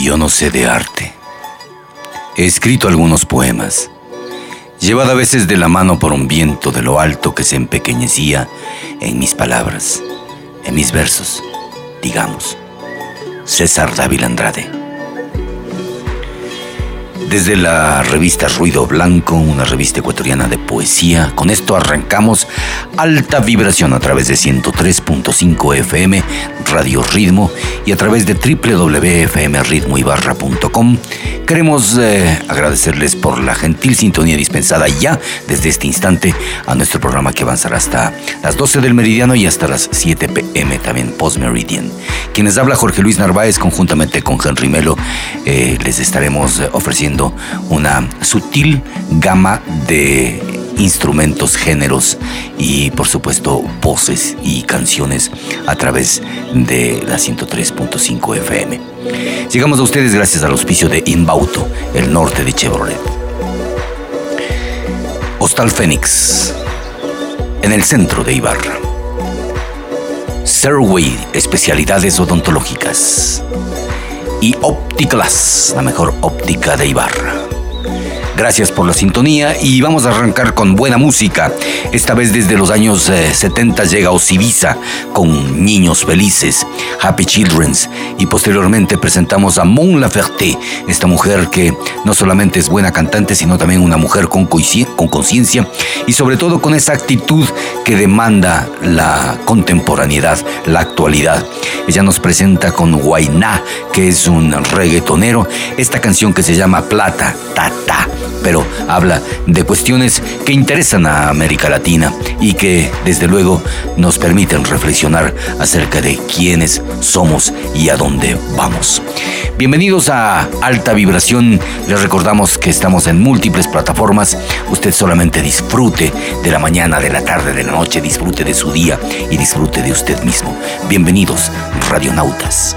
Yo no sé de arte. He escrito algunos poemas, llevado a veces de la mano por un viento de lo alto que se empequeñecía en mis palabras, en mis versos, digamos. César Dávila Andrade. Desde la revista Ruido Blanco, una revista ecuatoriana de poesía, con esto arrancamos alta vibración a través de 103.5 FM, Radio Ritmo y a través de www.fmritmoibarra.com. Queremos eh, agradecerles por la gentil sintonía dispensada ya desde este instante a nuestro programa que avanzará hasta las 12 del meridiano y hasta las 7 pm también post meridian. Quienes habla Jorge Luis Narváez conjuntamente con Henry Melo eh, les estaremos ofreciendo una sutil gama de instrumentos, géneros y por supuesto voces y canciones a través de la 103.5 FM. Llegamos a ustedes gracias al auspicio de Inbauto, el norte de Chevrolet. Hostal Fénix, en el centro de Ibarra. Serway, especialidades odontológicas y Opticlass, la mejor óptica de Ibarra. Gracias por la sintonía y vamos a arrancar con buena música. Esta vez desde los años 70 eh, llega Osibisa con Niños Felices, Happy Children's y posteriormente presentamos a Mon Laferte, esta mujer que no solamente es buena cantante, sino también una mujer con conciencia y sobre todo con esa actitud que demanda la contemporaneidad, la actualidad. Ella nos presenta con Guainá, que es un reggaetonero, esta canción que se llama Plata, Tata pero habla de cuestiones que interesan a América Latina y que desde luego nos permiten reflexionar acerca de quiénes somos y a dónde vamos. Bienvenidos a Alta Vibración. Les recordamos que estamos en múltiples plataformas. Usted solamente disfrute de la mañana, de la tarde, de la noche, disfrute de su día y disfrute de usted mismo. Bienvenidos, radionautas.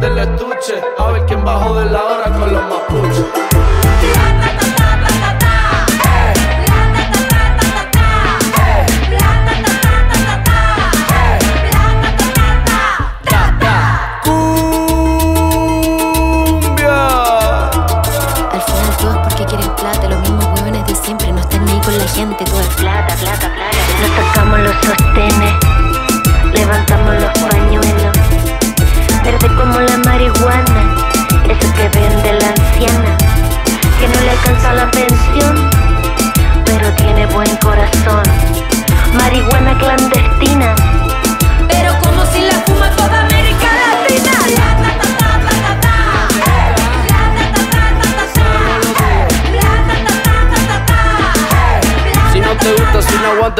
Del estuche. A ver quién bajó de la hora con los mapuches. Cumbia. Al final todo es porque quieren plata, los mismos huevones de siempre no están ni con la gente, todo es plata, plata, plata. Nos sacamos los sostenes,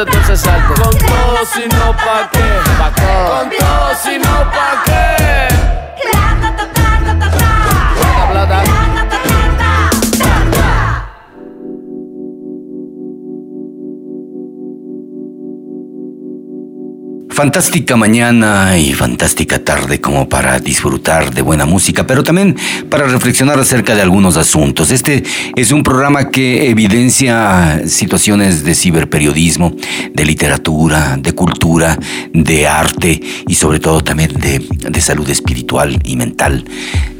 entonces salte. Con todo, si Fantástica mañana y fantástica tarde como para disfrutar de buena música, pero también para reflexionar acerca de algunos asuntos. Este es un programa que evidencia situaciones de ciberperiodismo, de literatura, de cultura, de arte y sobre todo también de, de salud espiritual y mental.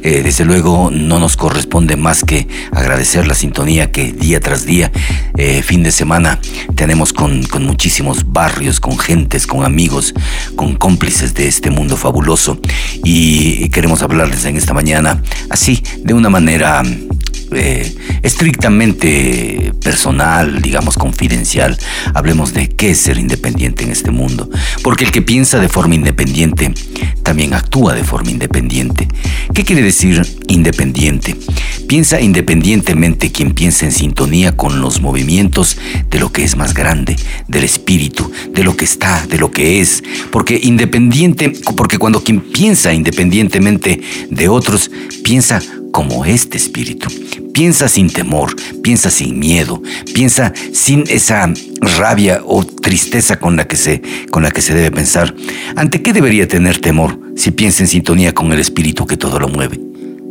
Eh, desde luego no nos corresponde más que agradecer la sintonía que día tras día, eh, fin de semana, tenemos con, con muchísimos barrios, con gentes, con amigos, con cómplices de este mundo fabuloso. Y queremos hablarles en esta mañana así, de una manera eh, estrictamente personal, digamos confidencial, hablemos de qué es ser independiente en este mundo. Porque el que piensa de forma independiente también actúa de forma independiente. ¿Qué quiere decir independiente? Piensa independientemente quien piensa en sintonía con los movimientos de lo que es más grande, del espíritu, de lo que está, de lo que es. Porque independiente, porque cuando quien piensa independientemente de otros, piensa como este espíritu. Piensa sin temor, piensa sin miedo, piensa sin esa rabia o tristeza con la que se, con la que se debe pensar. ¿Ante qué debería tener temor si piensa en sintonía con el espíritu que todo lo mueve?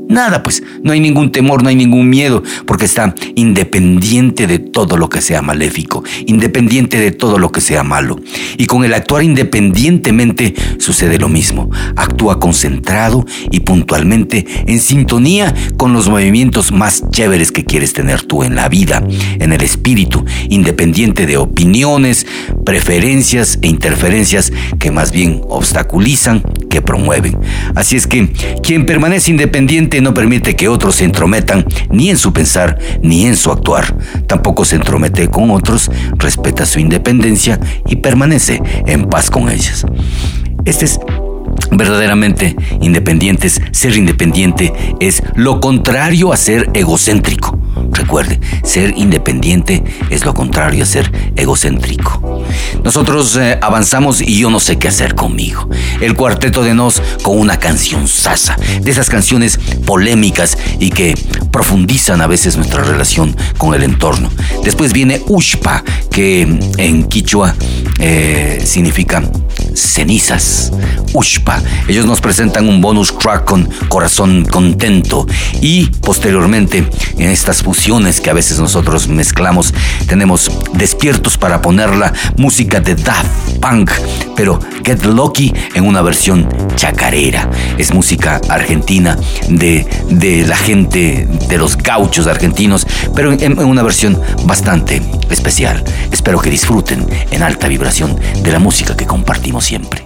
Nada, pues, no hay ningún temor, no hay ningún miedo, porque está independiente de todo lo que sea maléfico, independiente de todo lo que sea malo. Y con el actuar independientemente sucede lo mismo. Actúa concentrado y puntualmente en sintonía con los movimientos más chéveres que quieres tener tú en la vida, en el espíritu, independiente de opiniones, preferencias e interferencias que más bien obstaculizan que promueven. Así es que quien permanece independiente no permite que otros se entrometan ni en su pensar ni en su actuar. Tampoco se entromete con otros, respeta su independencia y permanece en paz con ellas. Este es verdaderamente independientes. Ser independiente es lo contrario a ser egocéntrico. Recuerde, ser independiente es lo contrario a ser egocéntrico. Nosotros eh, avanzamos y yo no sé qué hacer conmigo. El cuarteto de Nos con una canción sasa, de esas canciones polémicas y que profundizan a veces nuestra relación con el entorno. Después viene Ushpa, que en quichua eh, significa cenizas. Ushpa. Ellos nos presentan un bonus track con corazón contento y posteriormente en estas fusiones que a veces nosotros mezclamos tenemos despiertos para poner la música de Daft Punk, pero Get Lucky en una versión chacarera. Es música argentina de, de la gente, de los gauchos argentinos, pero en una versión bastante especial. Espero que disfruten en alta vibración de la música que compartimos siempre.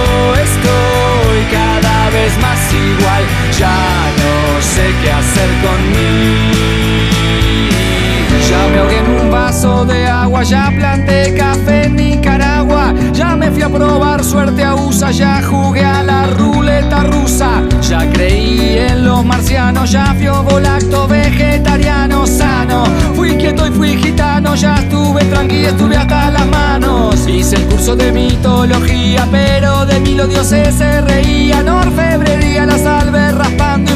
vez más igual, ya no sé qué hacer conmigo. Ya me ahogué en un vaso de agua, ya planté café en Nicaragua, ya me fui a probar suerte a USA, ya jugué a la ruleta rusa, ya creí en los marcianos, ya fui volacto vegetariano sano, fui quieto y fui gitano, ya estuve tranquilo, estuve hasta las manos, hice el curso de mitología, pero de mí los dioses se reían, orfebrería, la salve raspando y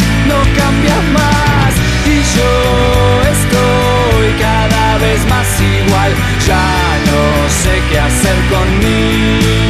Y yo estoy cada vez más igual, ya no sé qué hacer conmigo.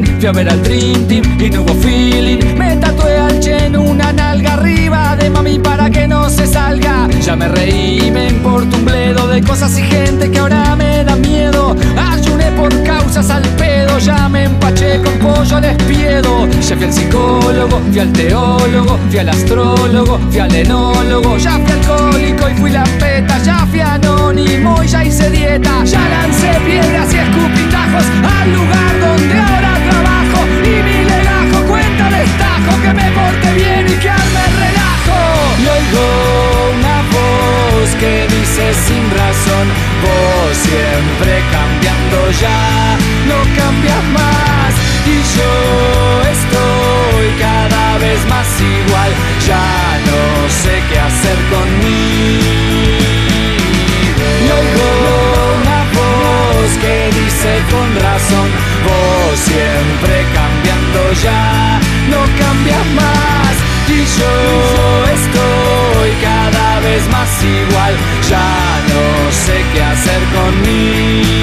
Fui a ver al Dream Team y no hubo feeling. Me tatué al Chen una nalga arriba de mami para que no se salga. Ya me reí, me importa un bledo de cosas y gente que ahora me da miedo. Al ya me empaché con pollo al espiedo. Ya fui al psicólogo, fui al teólogo, fui al astrólogo, fui al enólogo. Ya fui alcohólico y fui la peta, ya fui anónimo y ya hice dieta. Ya lancé piedras y escupitajos al lugar donde ahora trabajo. Y mi legajo cuenta destajo que me porte bien y que arme relajo. Y oigo una voz que dice sin razón, vos siempre cambiando ya, y yo estoy cada vez más igual, ya no sé qué hacer conmigo. Y oigo una voz que dice con razón, vos siempre cambiando ya, no cambias más y yo estoy cada vez más igual, ya no sé qué hacer conmigo.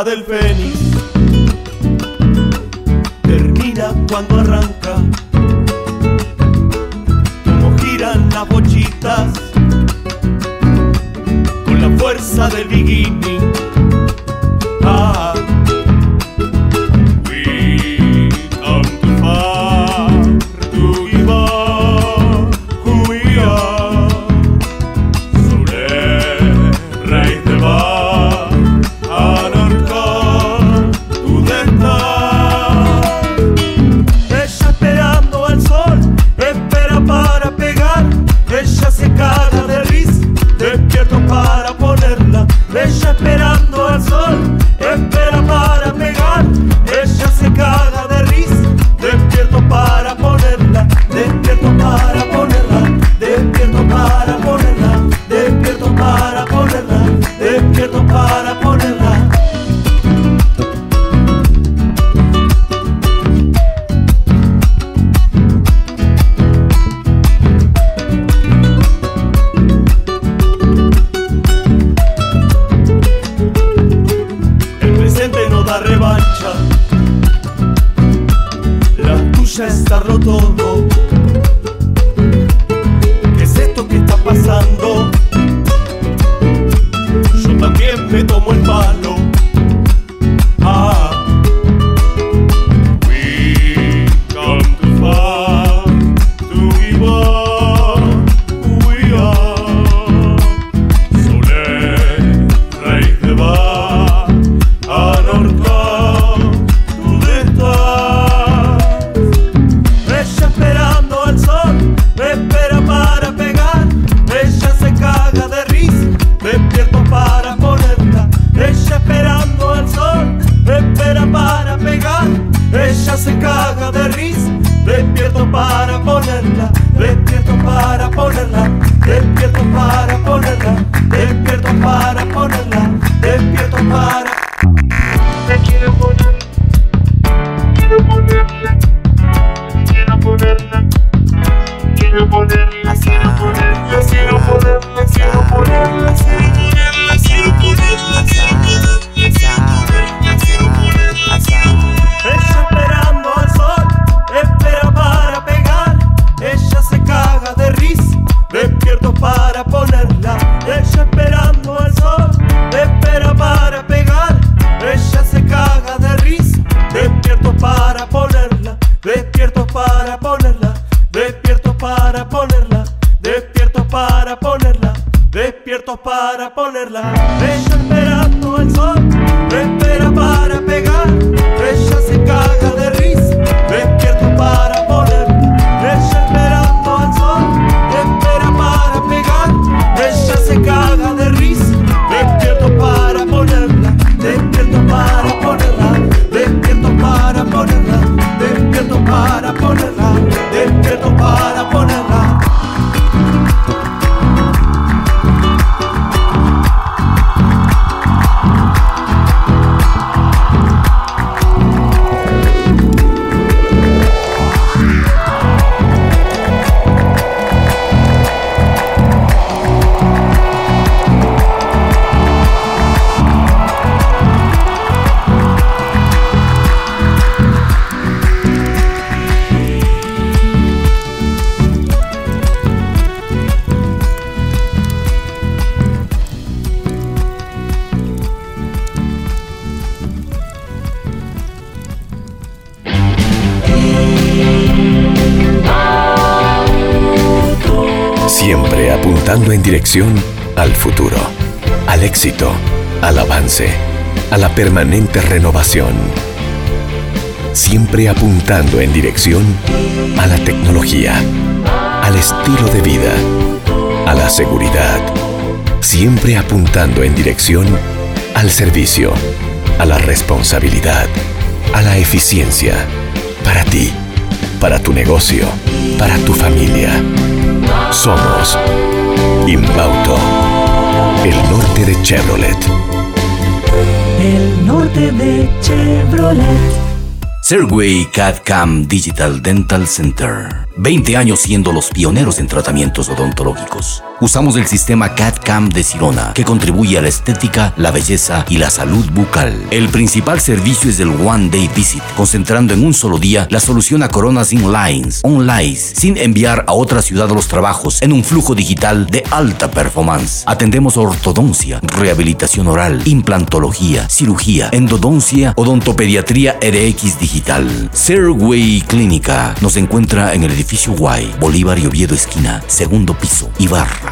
Del Fénix en permanente renovación. Siempre apuntando en dirección a la tecnología, al estilo de vida, a la seguridad. Siempre apuntando en dirección al servicio, a la responsabilidad, a la eficiencia, para ti, para tu negocio, para tu familia. Somos Inbauto, el norte de Chevrolet. El norte de Chevrolet. Serway CAD-CAM Digital Dental Center. 20 años siendo los pioneros en tratamientos odontológicos Usamos el sistema CAD-CAM de Sirona, que contribuye a la estética, la belleza y la salud bucal. El principal servicio es el One Day Visit, concentrando en un solo día la solución a coronas sin lines, online, sin enviar a otra ciudad los trabajos, en un flujo digital de alta performance. Atendemos ortodoncia, rehabilitación oral, implantología, cirugía, endodoncia, odontopediatría RX digital. Serway Clínica nos encuentra en el edificio Y, Bolívar y Oviedo esquina, segundo piso, Ibarra.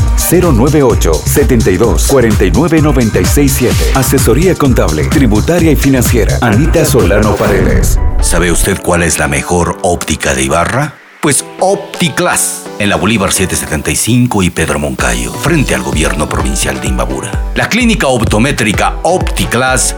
098 72 49 967. Asesoría contable, tributaria y financiera. Anita Solano Paredes. ¿Sabe usted cuál es la mejor óptica de Ibarra? Pues OptiClass, en la Bolívar 775 y Pedro Moncayo, frente al gobierno provincial de Imbabura. La clínica optométrica OptiClass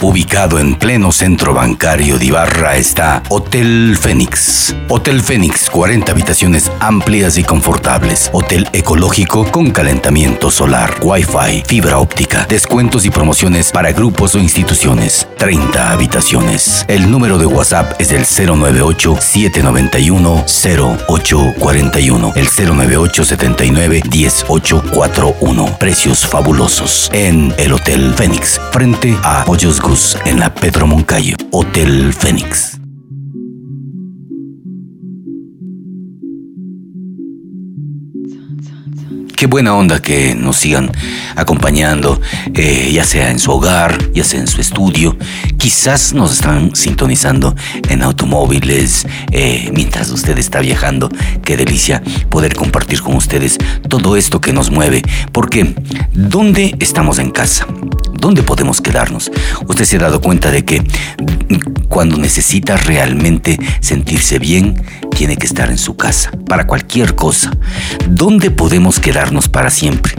Ubicado en pleno centro bancario de Ibarra está Hotel Fénix. Hotel Fénix, 40 habitaciones amplias y confortables. Hotel ecológico con calentamiento solar, wifi, fibra óptica, descuentos y promociones para grupos o instituciones. 30 habitaciones. El número de WhatsApp es el 098-791-0841. El 098-79-1841. Precios fabulosos en el Hotel Fénix, frente a Pollos En la Pedro Moncayo, Hotel Fénix. Qué buena onda que nos sigan acompañando, eh, ya sea en su hogar, ya sea en su estudio. Quizás nos están sintonizando en automóviles eh, mientras usted está viajando. Qué delicia poder compartir con ustedes todo esto que nos mueve. Porque, ¿dónde estamos en casa? ¿Dónde podemos quedarnos? Usted se ha dado cuenta de que cuando necesita realmente sentirse bien, tiene que estar en su casa, para cualquier cosa. ¿Dónde podemos quedarnos para siempre?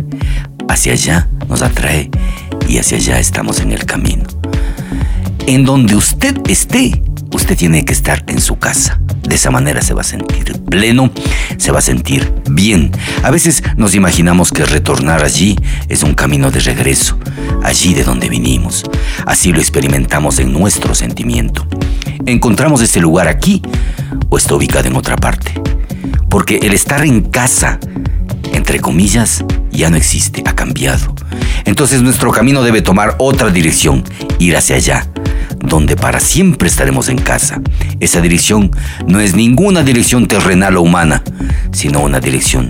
Hacia allá nos atrae y hacia allá estamos en el camino. En donde usted esté, usted tiene que estar en su casa. De esa manera se va a sentir pleno, se va a sentir bien. A veces nos imaginamos que retornar allí es un camino de regreso, allí de donde vinimos. Así lo experimentamos en nuestro sentimiento. ¿Encontramos ese lugar aquí o está ubicado en otra parte? Porque el estar en casa, entre comillas, ya no existe, ha cambiado. Entonces nuestro camino debe tomar otra dirección, ir hacia allá, donde para siempre estaremos en casa. Esa dirección no es ninguna dirección terrenal o humana, sino una dirección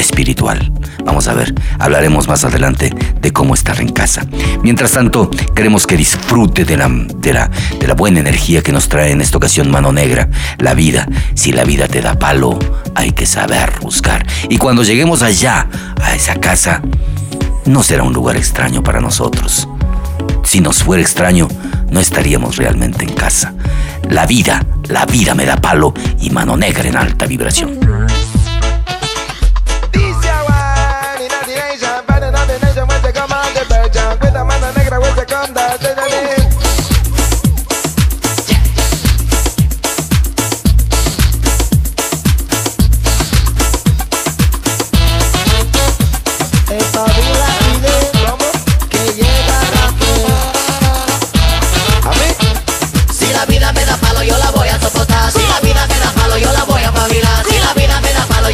espiritual. Vamos a ver, hablaremos más adelante de cómo estar en casa. Mientras tanto, queremos que disfrute de la, de la, de la buena energía que nos trae en esta ocasión Mano Negra, la vida. Si la vida te da palo, hay que saber buscar. Y cuando lleguemos allá, a esa casa, no será un lugar extraño para nosotros. Si nos fuera extraño, no estaríamos realmente en casa. La vida, la vida me da palo y mano negra en alta vibración.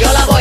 Se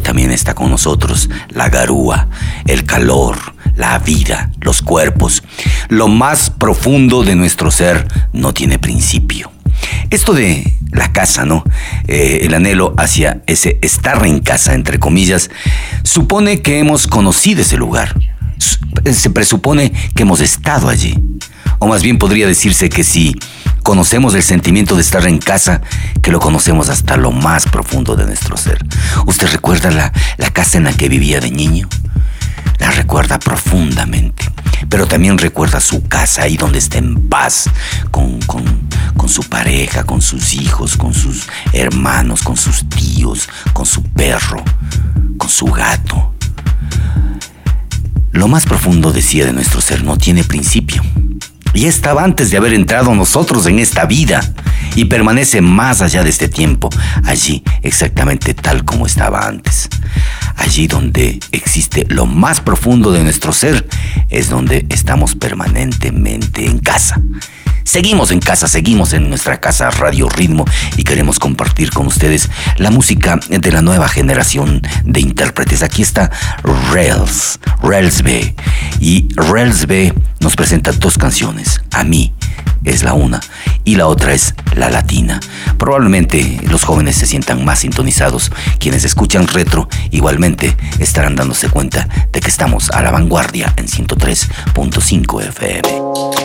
también está con nosotros, la garúa, el calor, la vida, los cuerpos. Lo más profundo de nuestro ser no tiene principio. Esto de la casa, ¿no? Eh, el anhelo hacia ese estar en casa, entre comillas, supone que hemos conocido ese lugar. Se presupone que hemos estado allí. O más bien podría decirse que si conocemos el sentimiento de estar en casa, que lo conocemos hasta lo más profundo de nuestro ser. ¿Usted recuerda la, casa en la que vivía de niño? La recuerda profundamente, pero también recuerda su casa ahí donde está en paz, con, con su pareja, con sus hijos, con sus hermanos, con sus tíos, con su perro, con su gato. Lo más profundo, decía, de nuestro ser no tiene principio y estaba antes de haber entrado nosotros en esta vida y permanece más allá de este tiempo, allí exactamente tal como estaba antes. Allí donde existe lo más profundo de nuestro ser es donde estamos permanentemente en casa. Seguimos en casa, seguimos en nuestra casa Radio Ritmo y queremos compartir con ustedes la música de la nueva generación de intérpretes. Aquí está Rails, Rails B. Y Rails B nos presenta dos canciones. A mí es la una y la otra es la latina. Probablemente los jóvenes se sientan más sintonizados. Quienes escuchan retro igualmente estarán dándose cuenta de que estamos a la vanguardia en 103.5 FM.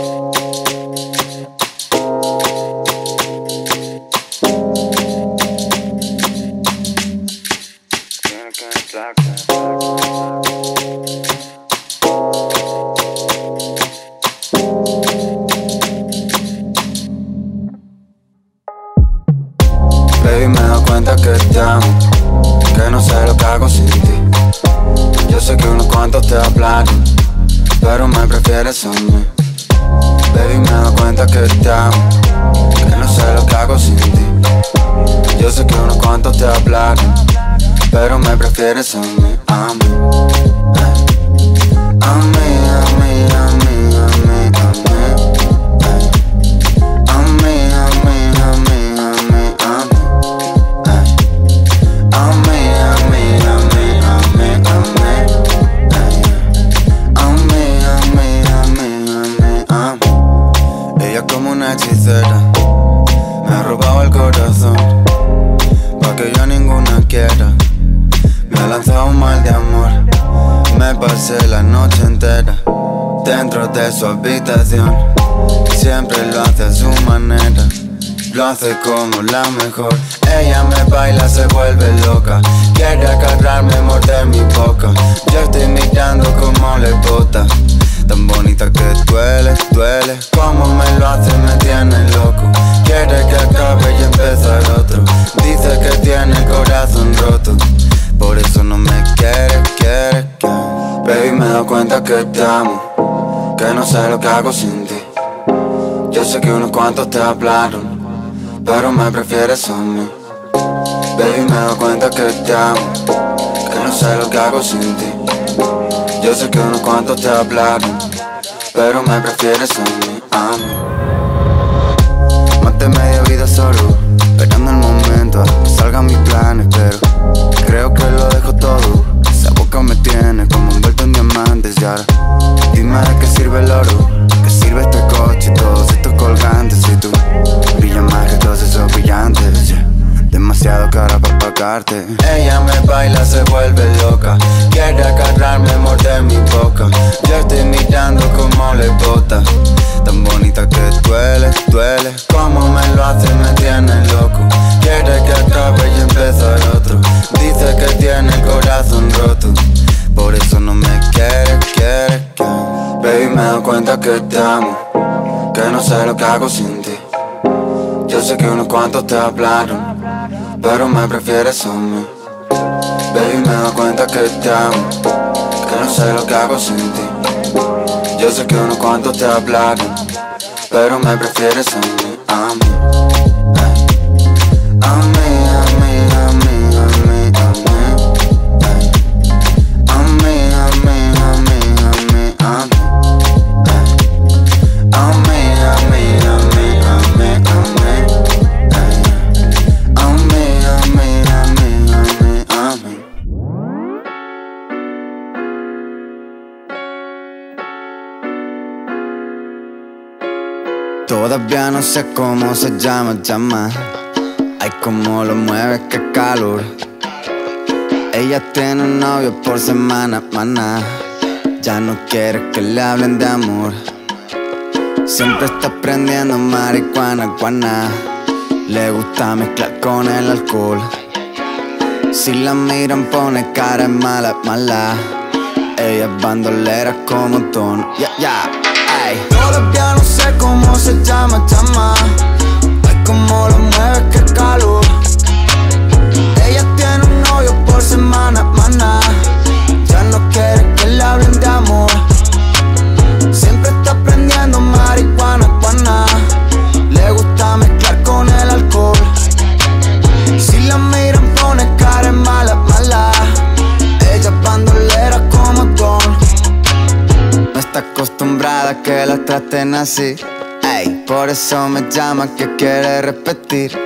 Cuantos te hablaron pero me prefieres a mí. Baby, me doy cuenta que te amo, que no sé lo que hago sin ti. Yo sé que unos cuantos te hablaron, pero me prefieres a mí, a mí. Media vida solo, esperando el momento salgan mis planes, Ella me baila, se vuelve loca. Quiere agarrarme, morder mi boca. Yo estoy mirando como le bota. Tan bonita que duele, duele. Como me lo hace, me tiene loco. Quiere que acabe y empezar otro. Dice que tiene el corazón roto. Por eso no me quiere, quiere, quiere. Baby, me doy cuenta que te amo. Que no sé lo que hago sin ti. Yo sé que unos cuantos te hablaron, pero me prefieres a mí. Baby, me doy cuenta que te amo, que no sé lo que hago sin ti. Yo sé que unos cuantos te hablaron, pero me prefieres a mí, a mí. No sé cómo se llama, llama. Ay, cómo lo mueve, qué calor. Ella tiene un novio por semana, maná. Ya no quiere que le hablen de amor. Siempre está prendiendo marihuana, guana. Le gusta mezclar con el alcohol. Si la miran pone cara mala, mala. Ella es bandolera como tono, ya, ya, ay. Cómo se llama, llama. Ay, cómo lo mueve, qué calor. Ella tiene un novio por semana, mana. Ya no quiere que le hablen de amor. Siempre está prendiendo marihuana, guana. Le gusta mezclar con el alcohol. Está acostumbrada a que la traten así. Ey, por eso me llama que quiere repetir.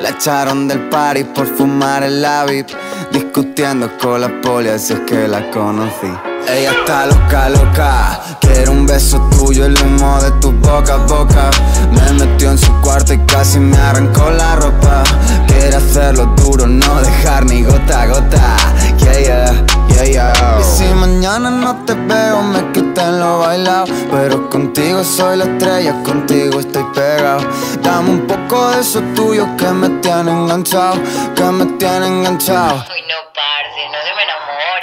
La echaron del party por fumar en la VIP. Discutiendo con la poli, así es que la conocí. Ella está loca, loca. Quiere un beso tuyo, el humo de tu boca a boca. Me metió en su cuarto y casi me arrancó la ropa. Quiere hacerlo duro, no dejar ni gota a gota. Yeah, yeah, yeah, yeah. Y si mañana no te veo, me quiten lo bailado. Pero contigo soy la estrella, contigo estoy pegado. Dame un poco de eso tuyo que me tiene enganchado, que me tiene enganchado.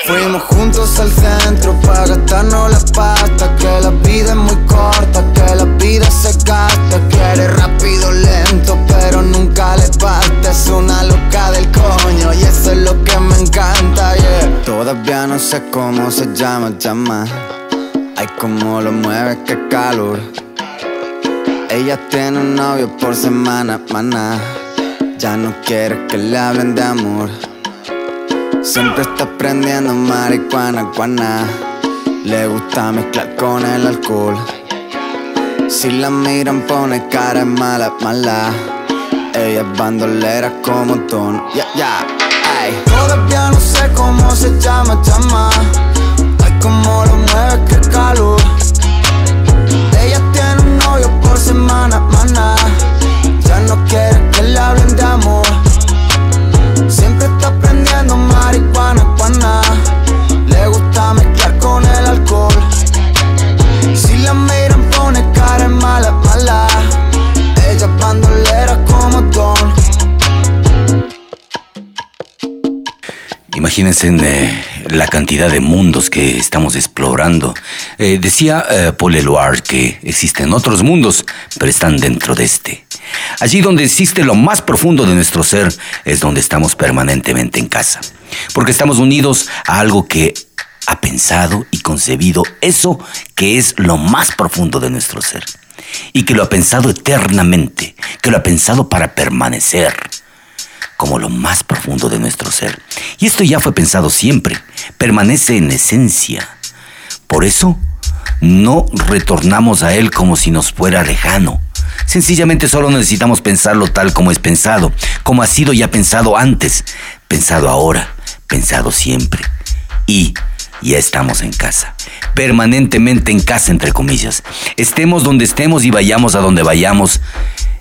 Fuimos juntos al centro para gastarnos la pasta Que la vida es muy corta, que la vida se gasta Quiere rápido, lento, pero nunca le basta. Es una loca del coño y eso es lo que me encanta, yeah. Todavía no sé cómo se llama, llama. Ay, cómo lo mueve, qué calor. Ella tiene un novio por semana, maná Ya no quiere que le hablen de amor Siempre está prendiendo marihuana, guana. Le gusta mezclar con el alcohol. Si la miran pone cara mala, mala. Ella es bandolera como Don. Ya, ya, Todavía no sé cómo se llama, llama. Ay, cómo lo mueve, qué calor. Ella tiene un novio por semana, mana. Ya no quiere que le hablen de amor. Siempre está prendiendo marihuana, guana. Le gusta mezclar con el alcohol. Si la miran pone cara mala, mala. Ella bandolera como Don. Imagínense eh, la cantidad de mundos que estamos explorando. Eh, decía eh, Paul Eluard que existen otros mundos, pero están dentro de este. Allí donde existe lo más profundo de nuestro ser es donde estamos permanentemente en casa. Porque estamos unidos a algo que ha pensado y concebido eso que es lo más profundo de nuestro ser. Y que lo ha pensado eternamente, que lo ha pensado para permanecer como lo más profundo de nuestro ser. Y esto ya fue pensado siempre, permanece en esencia. Por eso, no retornamos a Él como si nos fuera lejano. Sencillamente solo necesitamos pensarlo tal como es pensado, como ha sido ya pensado antes, pensado ahora, pensado siempre. Y ya estamos en casa, permanentemente en casa, entre comillas. Estemos donde estemos y vayamos a donde vayamos,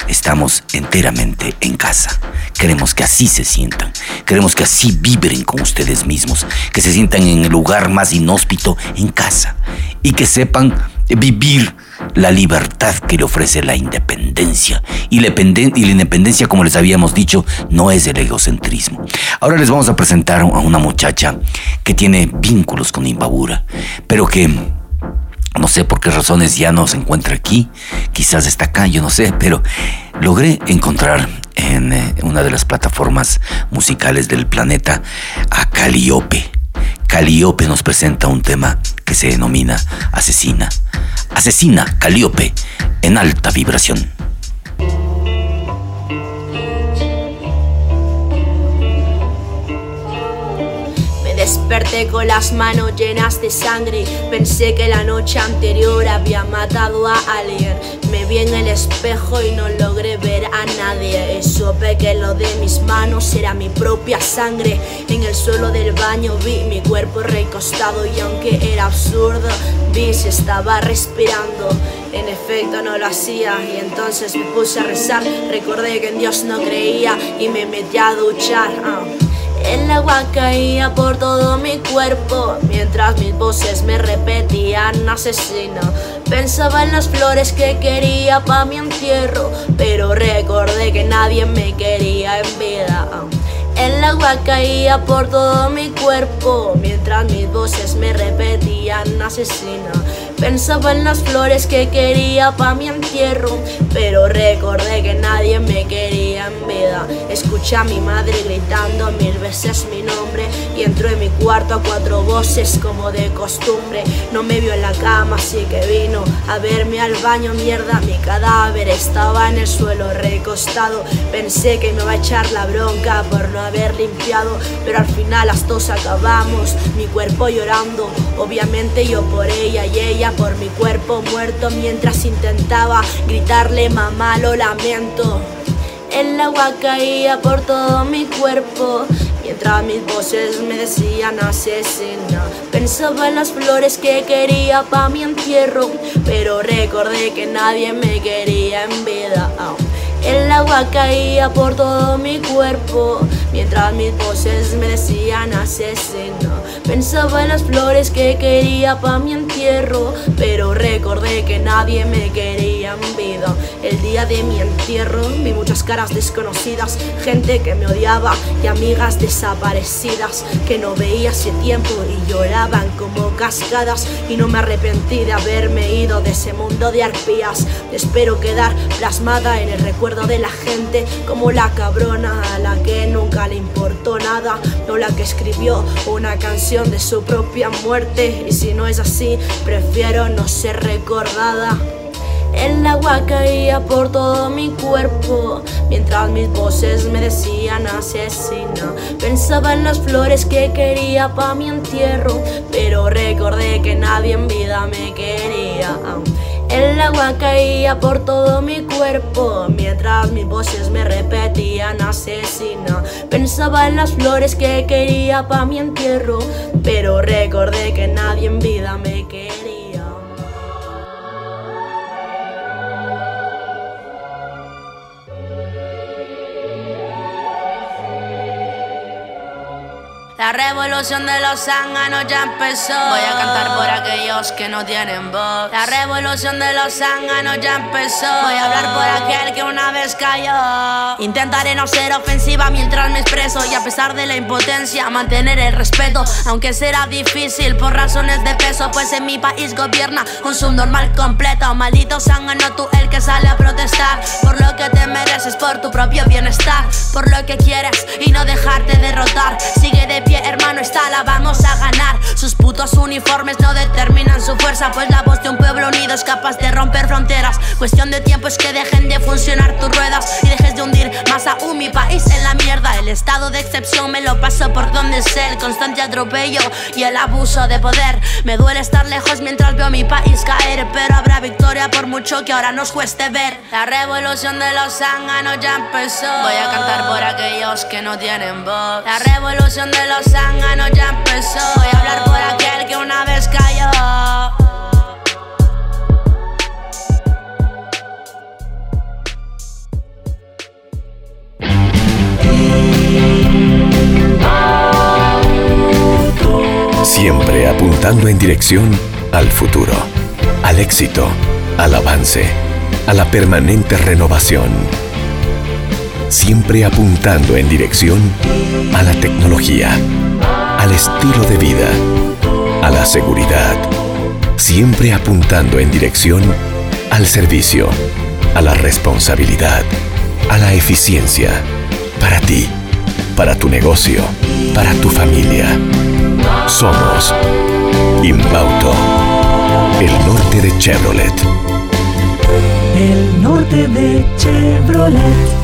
estamos enteramente en casa. Queremos que así se sientan, queremos que así vibren con ustedes mismos, que se sientan en el lugar más inhóspito, en casa, y que sepan vivir la libertad que le ofrece la independencia. Y la, independencia, como les habíamos dicho, no es el egocentrismo. Ahora les vamos a presentar a una muchacha que tiene vínculos con Imbabura, pero que no sé por qué razones ya no se encuentra aquí, quizás está acá, yo no sé, pero logré encontrar en eh, una de las plataformas musicales del planeta a Caliope. Caliope nos presenta un tema que se denomina Asesina. Asesina Caliope en alta vibración. Desperté con las manos llenas de sangre. Pensé que la noche anterior había matado a alguien. Me vi en el espejo y no logré ver a nadie. Y supe que lo de mis manos era mi propia sangre. En el suelo del baño vi mi cuerpo recostado y aunque era absurdo, vi si estaba respirando. En efecto no lo hacía y entonces me puse a rezar. Recordé que en Dios no creía y me metí a duchar. Ah. El agua caía por todo mi cuerpo mientras mis voces me repetían asesino. Pensaba en las flores que quería pa' mi entierro, pero recordé que nadie me quería en vida. El agua caía por todo mi cuerpo mientras mis voces me repetían asesino. Pensaba en las flores que quería pa' mi entierro, pero recordé que nadie me quería en vida. Escuché a mi madre gritando mil veces mi nombre y entró en mi cuarto a cuatro voces como de costumbre. No me vio en la cama, así que vino a verme al baño. Mierda, mi cadáver estaba en el suelo recostado. Pensé que me iba a echar la bronca por no haber limpiado, pero al final las dos acabamos. Mi cuerpo llorando, obviamente yo por ella y ella por mi cuerpo muerto mientras intentaba gritarle mamá lo lamento. El agua caía por todo mi cuerpo mientras mis voces me decían asesina. Pensaba en las flores que quería pa' mi entierro, pero recordé que nadie me quería en vida. El agua caía por todo mi cuerpo mientras mis voces me decían asesino. Pensaba en las flores que quería pa' mi entierro, pero recordé que nadie me quería en vida. El día de mi entierro vi muchas caras desconocidas, gente que me odiaba y amigas desaparecidas que no veía hace tiempo y lloraban como cascadas. Y no me arrepentí de haberme ido de ese mundo de arpías. Espero quedar plasmada en el recuerdo de la gente como la cabrona a la que nunca le importó nada, no la que escribió una canción de su propia muerte. Y si no es así, prefiero no ser recordada. El agua caía por todo mi cuerpo Mientras mis voces me decían asesina Pensaba en las flores que quería pa' mi entierro Pero recordé que nadie en vida me quería el agua caía por todo mi cuerpo mientras mis voces me repetían asesina. Pensaba en las flores que quería pa' mi entierro, pero recordé que nadie en vida me quería. La revolución de los zánganos ya empezó. Voy a cantar por aquellos que no tienen voz. La revolución de los zánganos ya empezó. Voy a hablar por aquel que una vez cayó. Intentaré no ser ofensiva mientras me expreso. Y a pesar de la impotencia, mantener el respeto. Aunque será difícil por razones de peso. Pues en mi país gobierna un subnormal completo. Maldito zángano, tú el que sale a protestar. Por lo que te mereces, por tu propio bienestar. Por lo que quieres y no dejarte derrotar. Sigue de hermano, está la vamos a ganar. Sus putos uniformes no determinan su fuerza, pues la voz de un pueblo unido es capaz de romper fronteras. Cuestión de tiempo es que dejen de funcionar tus ruedas y dejes de hundir más aún mi país en la mierda. El estado de excepción me lo paso por donde sé, el constante atropello y el abuso de poder. Me duele estar lejos mientras veo mi país caer, pero habrá victoria por mucho que ahora nos cueste ver. La revolución de los zánganos ya empezó. Voy a cantar por aquellos que no tienen voz. La revolución de los ya empezó. A hablar por aquel que una vez cayó. Siempre apuntando en dirección al futuro, al éxito, al avance, a la permanente renovación siempre apuntando en dirección a la tecnología, al estilo de vida, a la seguridad, siempre apuntando en dirección al servicio, a la responsabilidad, a la eficiencia, para ti, para tu negocio, para tu familia. Somos Inbauto, el norte de Chevrolet. El norte de Chevrolet.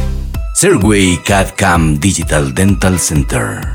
Serway CAD-CAM Digital Dental Center.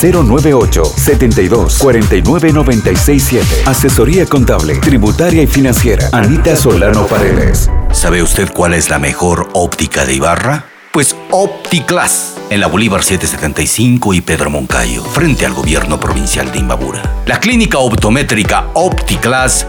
098 72 49 96 7. Asesoría contable, tributaria y financiera. Anita Solano Paredes. ¿Sabe usted cuál es la mejor óptica de Ibarra? Pues OptiClass, en la Bolívar 775 y Pedro Moncayo, frente al gobierno provincial de Imbabura. La clínica optométrica OptiClass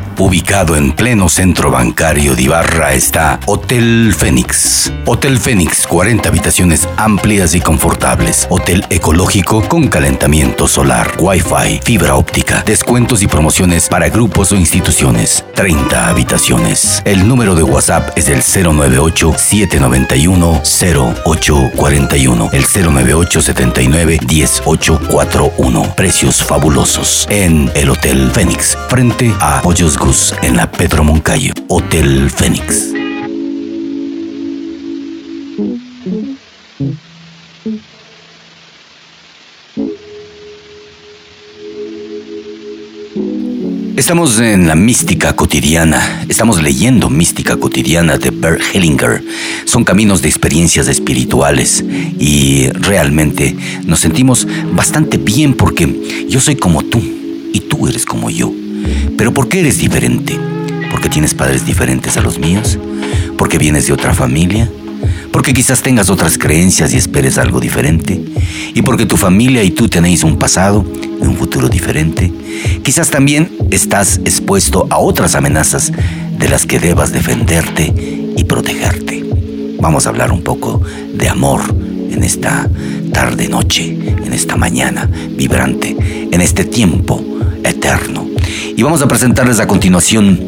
Ubicado en pleno centro bancario de Ibarra está Hotel Fénix. Hotel Fénix, 40 habitaciones amplias y confortables. Hotel ecológico con calentamiento solar, wifi, fibra óptica, descuentos y promociones para grupos o instituciones. 30 habitaciones. El número de WhatsApp es el 098-791-0841. El 098-79-1841. Precios fabulosos en el Hotel Fénix, frente a Pollos En la Pedro Moncayo, Hotel Fénix. Estamos en la mística cotidiana, estamos leyendo mística cotidiana de Bert Hellinger. Son caminos de experiencias espirituales y realmente nos sentimos bastante bien porque yo soy como tú y tú eres como yo. Pero ¿por qué eres diferente? ¿Porque tienes padres diferentes a los míos? ¿Porque vienes de otra familia? porque quizás tengas otras creencias y esperes algo diferente, y porque tu familia y tú tenéis un pasado y un futuro diferente. Quizás también estás expuesto a otras amenazas de las que debas defenderte y protegerte. Vamos a hablar un poco de amor en esta tarde-noche, en esta mañana vibrante, en este tiempo eterno. Y vamos a presentarles a continuación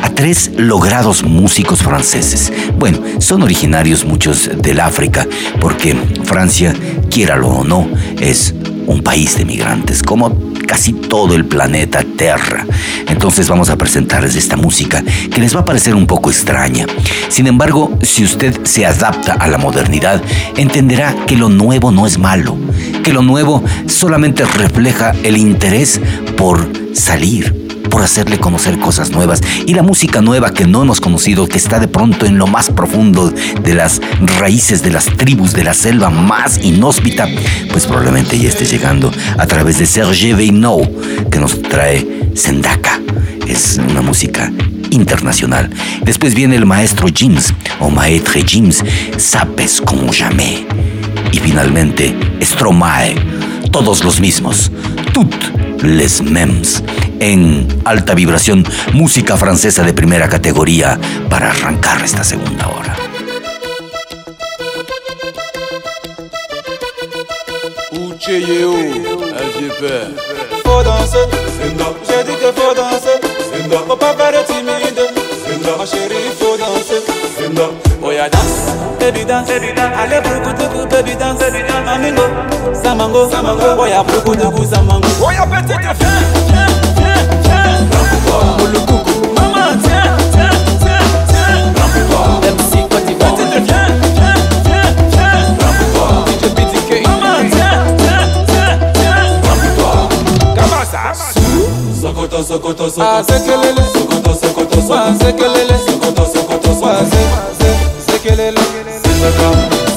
a tres logrados músicos franceses. Bueno, son originarios muchos del África, porque Francia, quiéralo o no, es un país de migrantes, como casi todo el planeta Tierra. Entonces vamos a presentarles esta música que les va a parecer un poco extraña. Sin embargo, si usted se adapta a la modernidad, entenderá que lo nuevo no es malo, que lo nuevo solamente refleja el interés por salir, por hacerle conocer cosas nuevas y la música nueva que no hemos conocido, que está de pronto en lo más profundo de las raíces de las tribus de la selva más inhóspita, pues probablemente ya esté llegando a través de Serge Veinot, que nos trae Sendaka. Es una música internacional. Después viene el maestro James o maître James, Sapes como jamais. Y finalmente Stromae, todos los mismos, tout les mêmes en alta vibración, música francesa de primera categoría para arrancar esta segunda hora. Faut danser, j'ai dit que faut danser, faut pas faire timide, ma chérie, faut danser. ya dance baby dance baby dance ale brukutuku baby dance baby dance mamingo samango samango oya brukutuku samango oya petite fin fin fin fin mulukuku mama tiens tiens tiens tiens MC quand il petite fin fin fin fin DJ BTK mama tiens tiens tiens tiens comment ça Sokoto sokoto sokoto sokoto sokoto sokoto sokoto sokoto sokoto sokoto sokoto sokoto Silver cup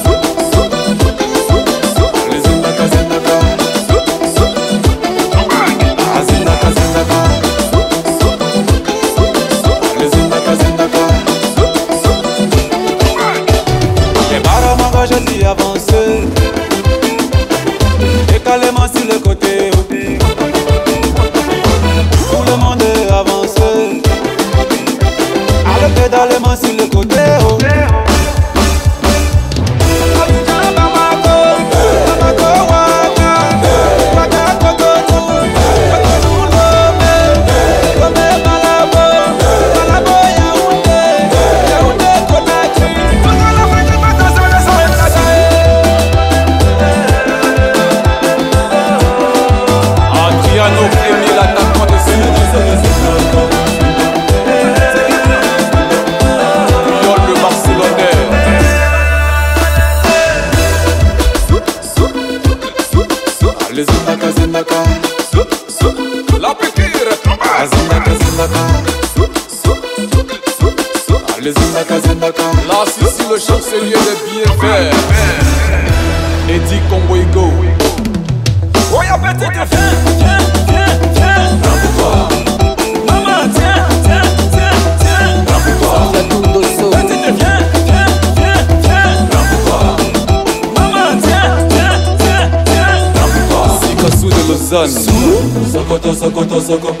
Sokoto, Sokoto,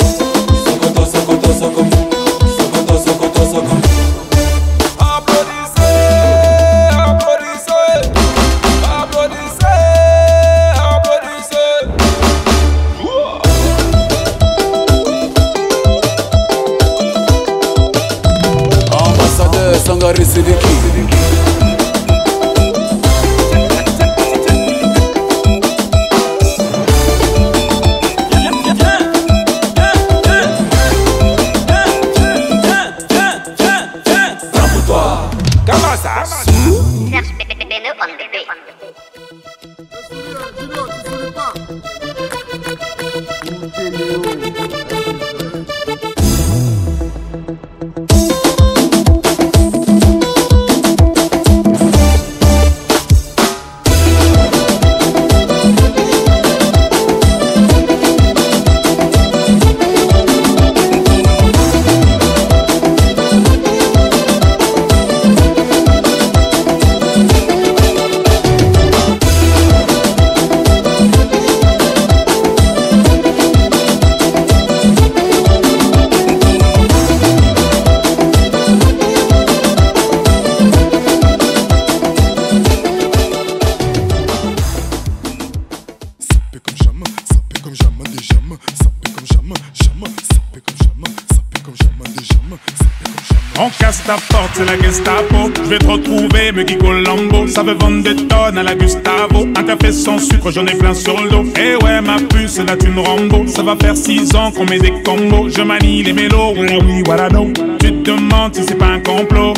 sucre, j'en ai plein sur le dos. Eh ouais, ma puce, là tu me Rambo. Ça va faire six ans qu'on met des combos. Je manie les mélos, voilà oui, voilà non. Tu te demandes si c'est pas un complot.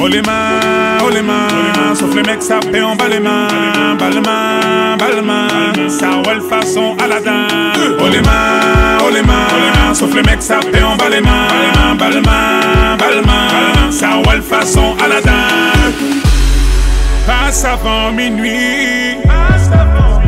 Oh les mains, oh les mains, sauf les mecs sapés en bas les mains, bas les mains, bas les mains, ça roule façon Aladdin. Oh les mains, oh les mains, sauf les mecs sapés en bas les mains, bas les mains, bas les mains, ça roule façon Aladdin. Passe avant minuit, je vais te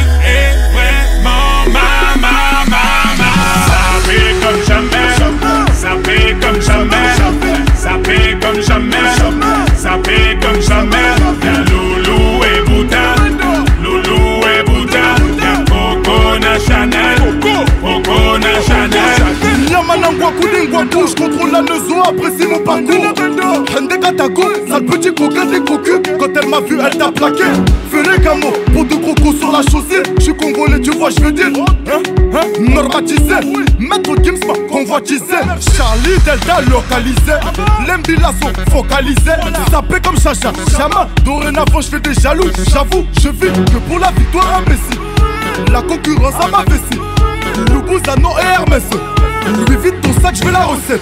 apprécie mon parcours. Hende Katako, sale petit coquin des cocus Quand elle m'a vu, elle t'a plaqué. Fais les camos, pour de crocos sur la chaussée. J'suis congolais, tu vois, j'veux dire Hein, hein, normatisé Maître Gims m'a convoitisé. Charlie Delta localisé. L'embila sont focalisés Sapé comme Chacha, Chama Dorénavant, j'fais des jaloux. J'avoue, je vis que pour la victoire imbécile La concurrence à ma vessie. Loubouzanon et Hermès. Lui vite ton sac, je veux la recette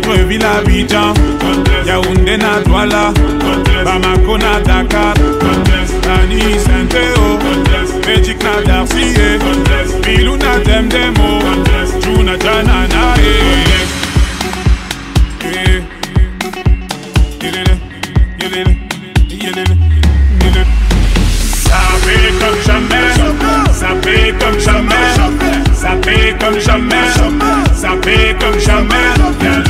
Libreville Abidjan, Yaoundé na Douala, Bamako na Dakar, Nani Saint-Théo, Magic na Darcy, Bilou na Demdemo, Juna Jana na. Yelele, yelele, yelele, yelele. Ça fait comme jamais, ça comme jamais, ça fait comme jamais, ça fait comme jamais.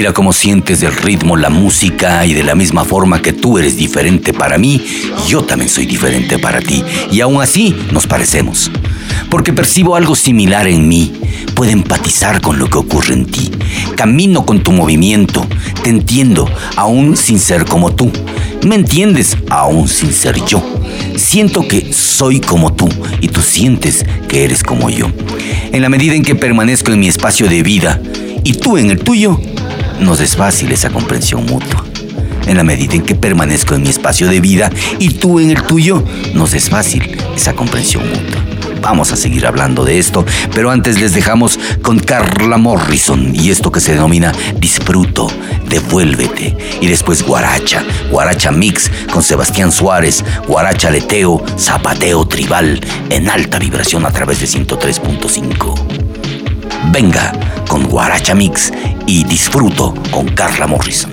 Mira cómo sientes el ritmo, la música y de la misma forma que tú eres diferente para mí, yo también soy diferente para ti. Y aún así nos parecemos. Porque percibo algo similar en mí. Puedo empatizar con lo que ocurre en ti. Camino con tu movimiento. Te entiendo, aún sin ser como tú. Me entiendes, aún sin ser yo. Siento que soy como tú y tú sientes que eres como yo. En la medida en que permanezco en mi espacio de vida y tú en el tuyo, nos es fácil esa comprensión mutua. En la medida en que permanezco en mi espacio de vida y tú en el tuyo, nos es fácil esa comprensión mutua. Vamos a seguir hablando de esto, pero antes les dejamos con Carla Morrison y esto que se denomina Disfruto, Devuélvete. Y después Guaracha, Guaracha Mix con Sebastián Suárez, Guaracha Leteo, Zapateo Tribal en alta vibración a través de 103.5. Venga con Guaracha Mix y disfruto con Carla Morrison.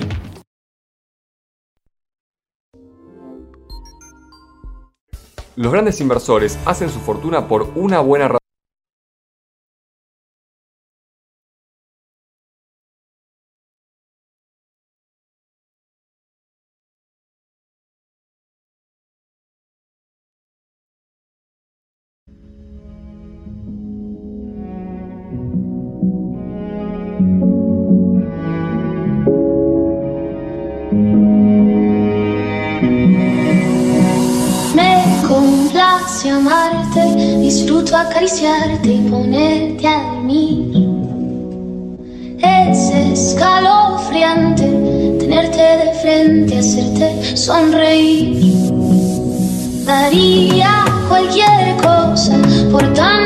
Los grandes inversores hacen su fortuna por una buena razón. Acariciarte y ponerte a dormir. Es escalofriante tenerte de frente, hacerte sonreír. Daría cualquier cosa por tan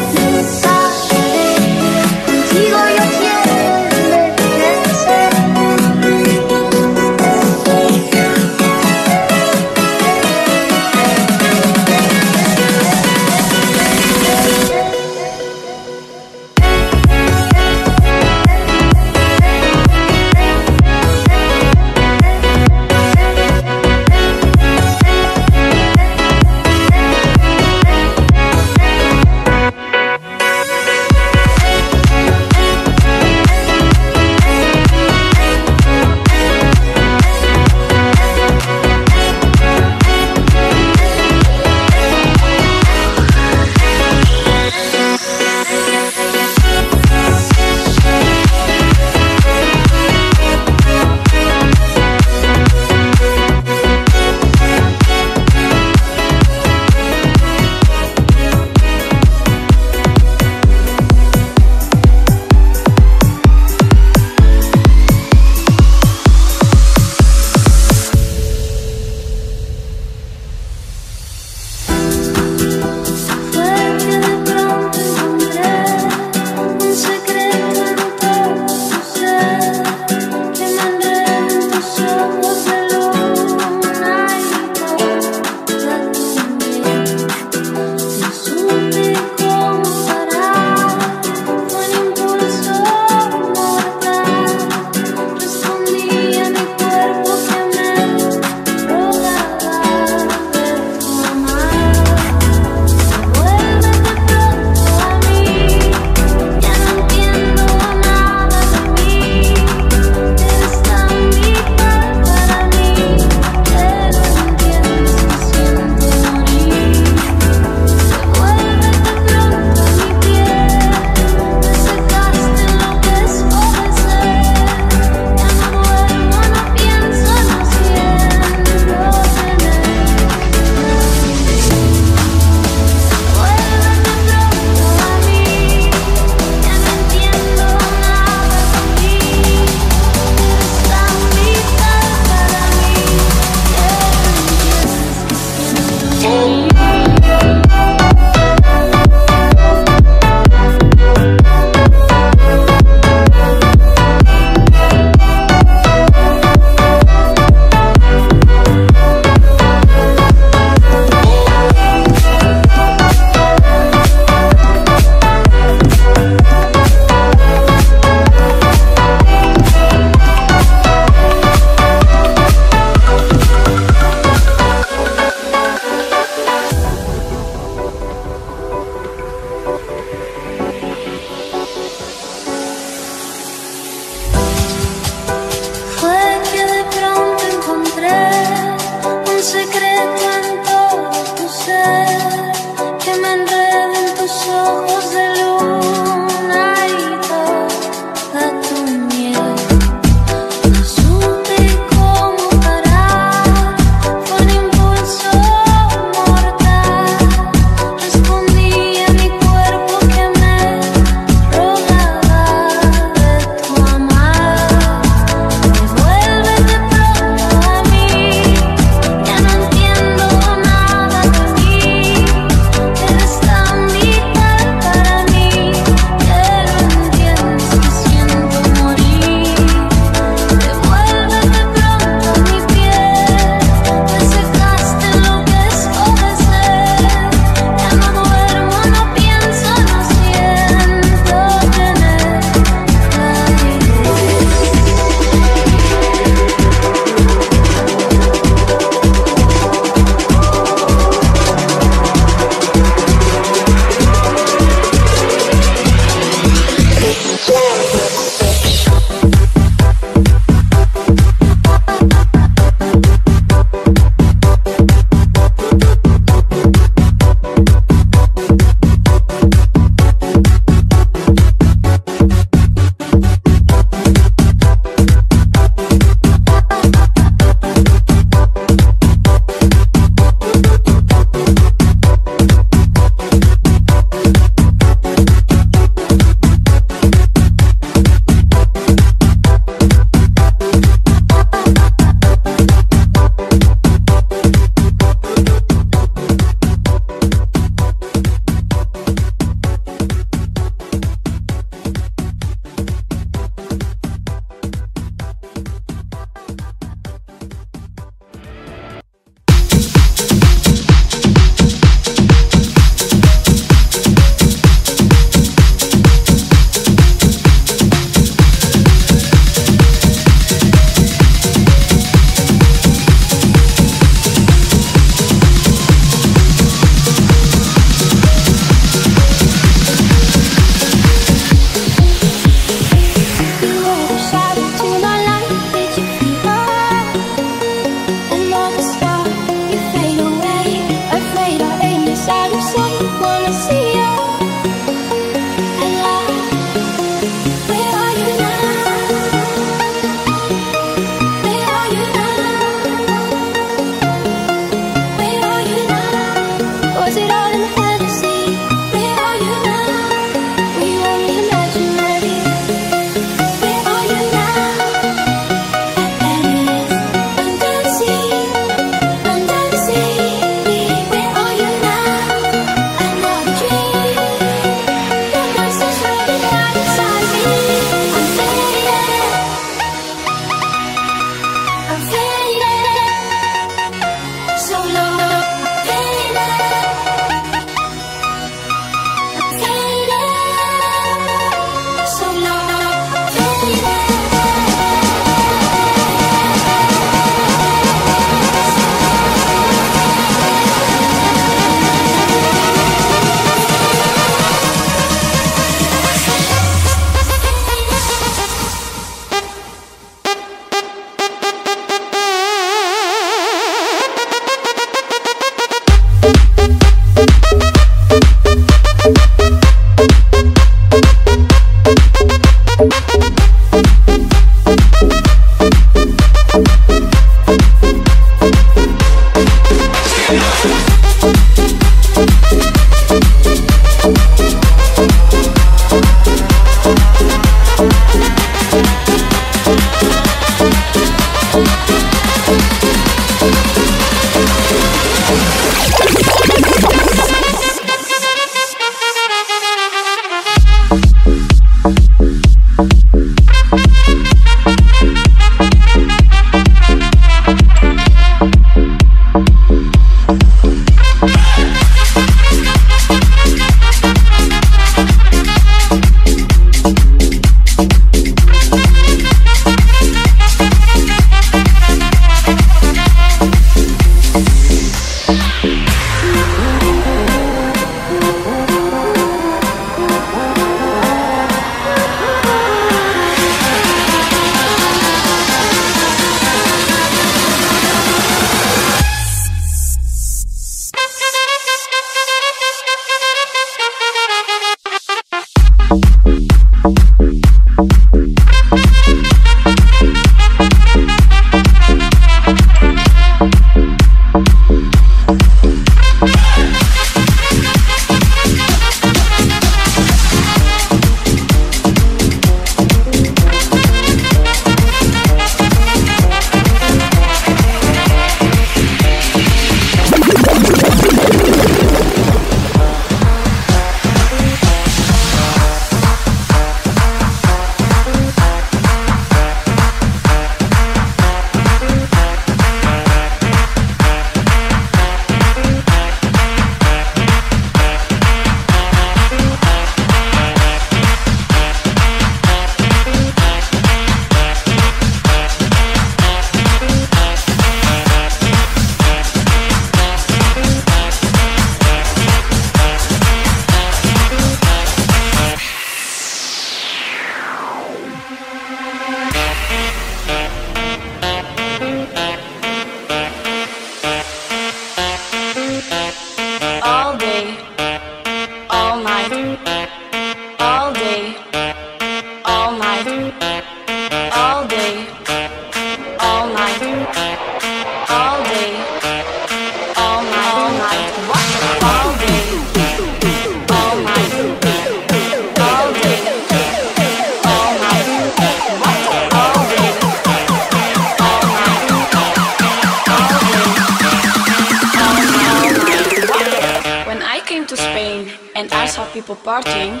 people partying.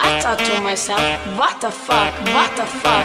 I thought to myself, what the fuck, what the fuck.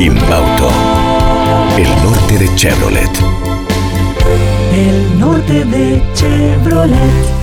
Inbauto, el norte de Chevrolet. El norte de Chevrolet.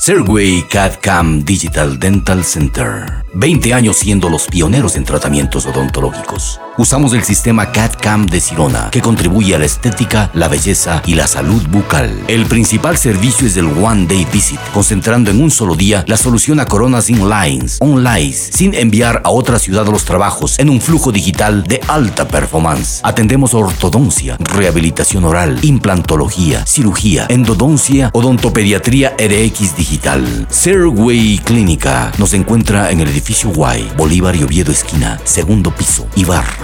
Serway CAD-CAM Digital Dental Center. 20 años siendo los pioneros en tratamientos odontológicos. Usamos el sistema CAD-CAM de Sirona, que contribuye a la estética, la belleza y la salud bucal. El principal servicio es el One Day Visit, concentrando en un solo día la solución a coronas in lines, online, sin enviar a otra ciudad los trabajos, en un flujo digital de alta performance. Atendemos ortodoncia, rehabilitación oral, implantología, cirugía, endodoncia, odontopediatría RX digital. Serway Clínica nos encuentra en el edificio Y, Bolívar y Oviedo esquina, segundo piso, Ibarra.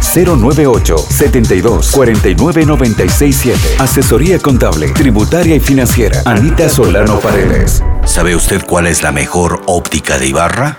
098 72 49 96 Asesoría contable, tributaria y financiera. Anita Solano Paredes. ¿Sabe usted cuál es la mejor óptica de Ibarra?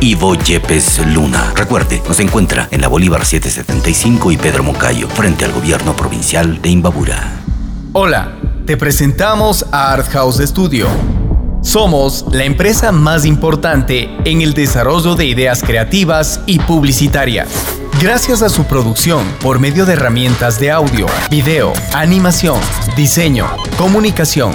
Ivo Yepes Luna. Recuerde, nos encuentra en la Bolívar 775 y Pedro Moncayo, frente al gobierno provincial de Imbabura. Hola, te presentamos a Art House Studio. Somos la empresa más importante en el desarrollo de ideas creativas y publicitarias. Gracias a su producción por medio de herramientas de audio, video, animación, diseño, comunicación,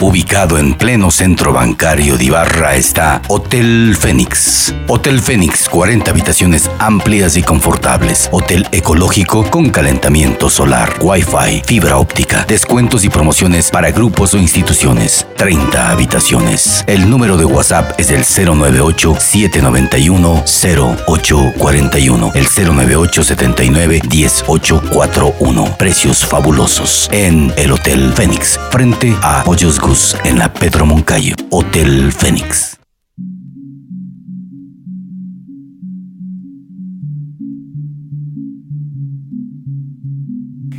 Ubicado en pleno centro bancario de Ibarra está Hotel Fénix. Hotel Fénix, 40 habitaciones amplias y confortables. Hotel ecológico con calentamiento solar, Wi-Fi, fibra óptica, descuentos y promociones para grupos o instituciones. 30 habitaciones. El número de WhatsApp es el 098-791-0841. El 098-79-1841. Precios fabulosos en el Hotel Fénix, frente a En la Pedro Moncayo, Hotel Fénix.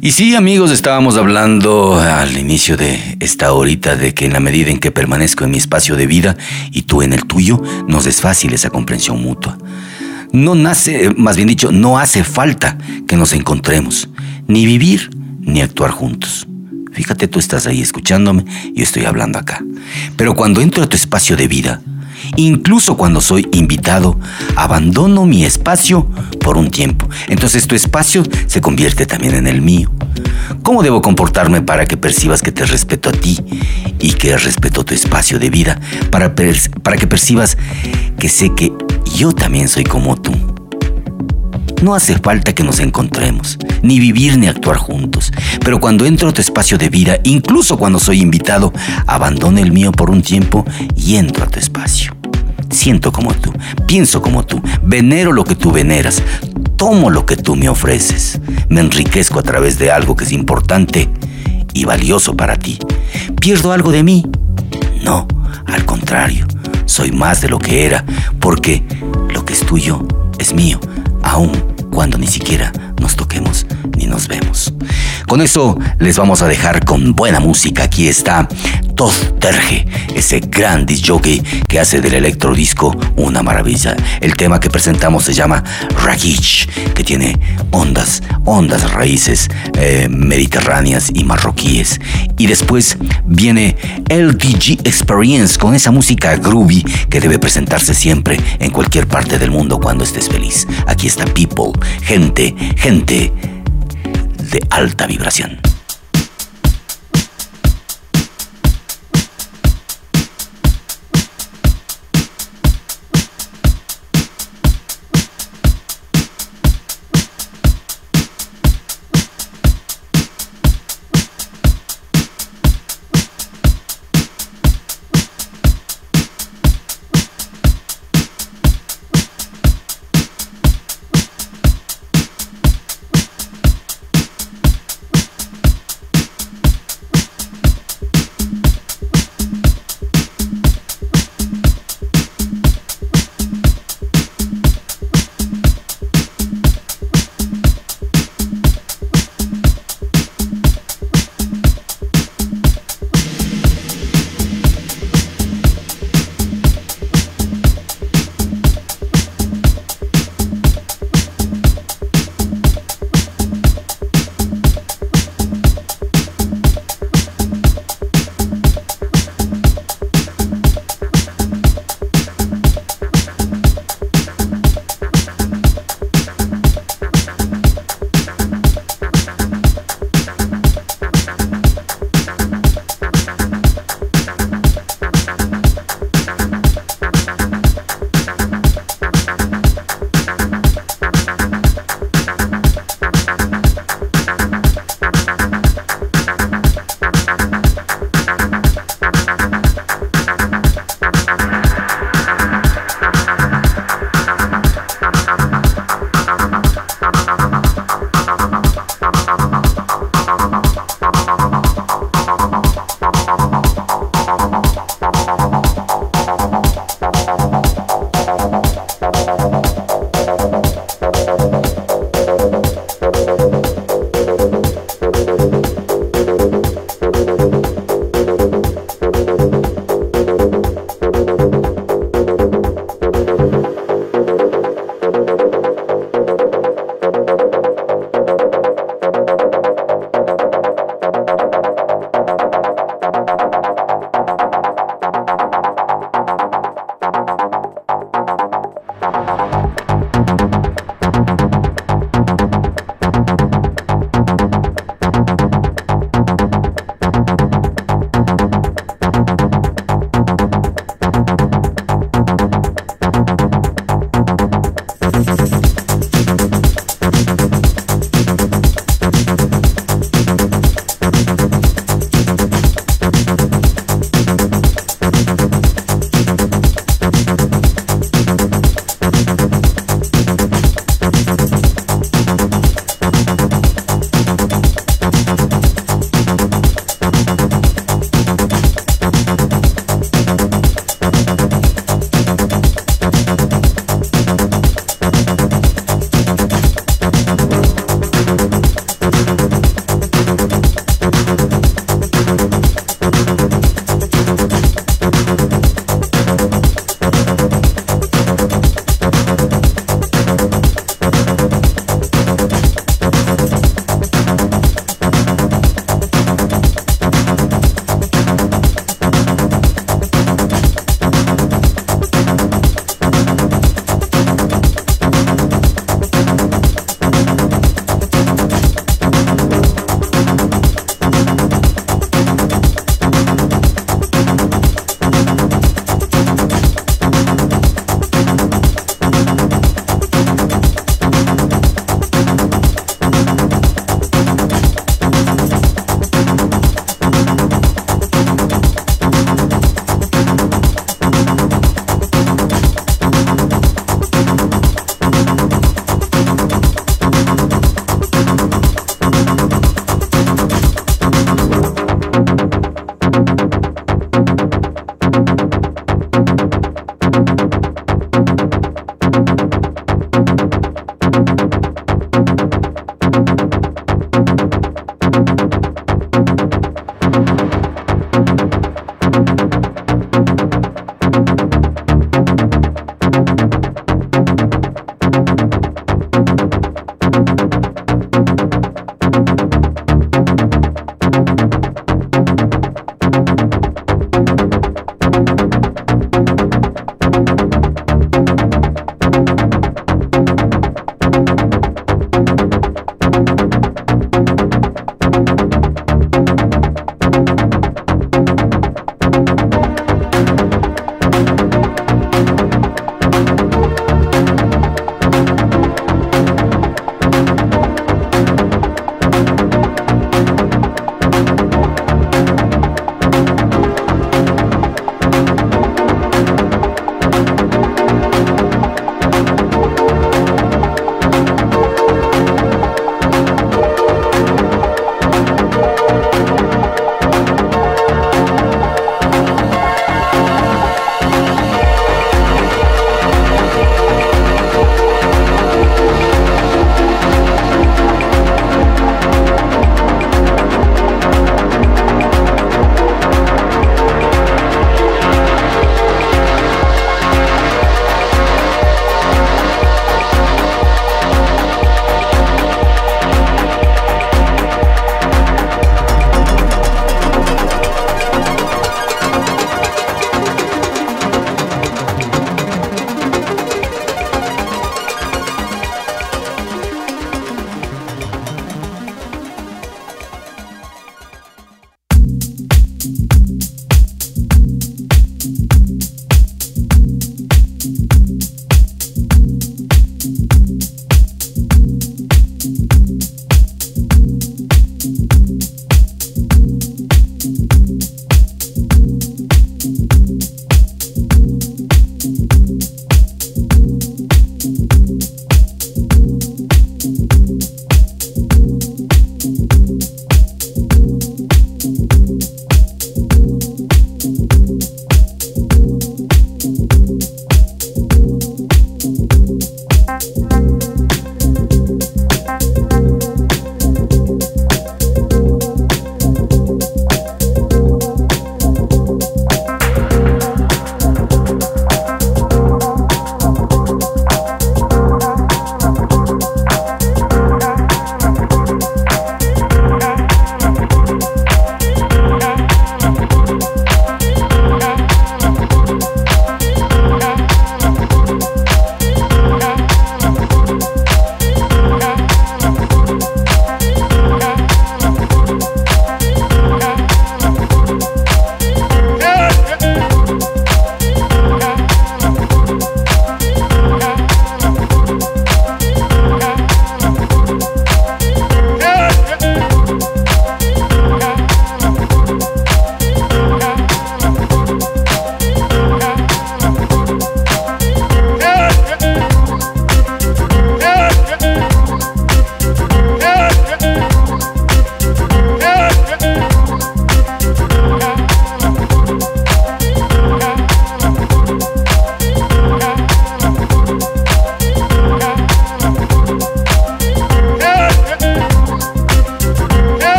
Y sí, amigos, estábamos hablando al inicio de esta horita de que en la medida en que permanezco en mi espacio de vida y tú en el tuyo, nos es fácil esa comprensión mutua. No nace, más bien dicho, no hace falta que nos encontremos, ni vivir ni actuar juntos. Fíjate, tú estás ahí escuchándome, y yo estoy hablando acá. Pero cuando entro a tu espacio de vida, incluso cuando soy invitado, abandono mi espacio por un tiempo. Entonces tu espacio se convierte también en el mío. ¿Cómo debo comportarme para que percibas que te respeto a ti y que respeto tu espacio de vida? Para, para que percibas que sé que yo también soy como tú. No hace falta que nos encontremos, ni vivir ni actuar juntos. Pero cuando entro a tu espacio de vida, incluso cuando soy invitado, abandono el mío por un tiempo y entro a tu espacio. Siento como tú, pienso como tú, venero lo que tú veneras, tomo lo que tú me ofreces, me enriquezco a través de algo que es importante y valioso para ti. ¿Pierdo algo de mí? No, al contrario, soy más de lo que era, porque lo que es tuyo es mío, aún cuando ni siquiera nos toquemos ni nos vemos. Con eso les vamos a dejar con buena música. Aquí está Todd Terge, ese gran disc jockey que hace del electrodisco una maravilla. El tema que presentamos se llama Ragich, que tiene ondas, ondas raíces eh, mediterráneas y marroquíes. Y después viene LDG Experience con esa música groovy que debe presentarse siempre en cualquier parte del mundo cuando estés feliz. Aquí está People, gente, gente de alta vibración.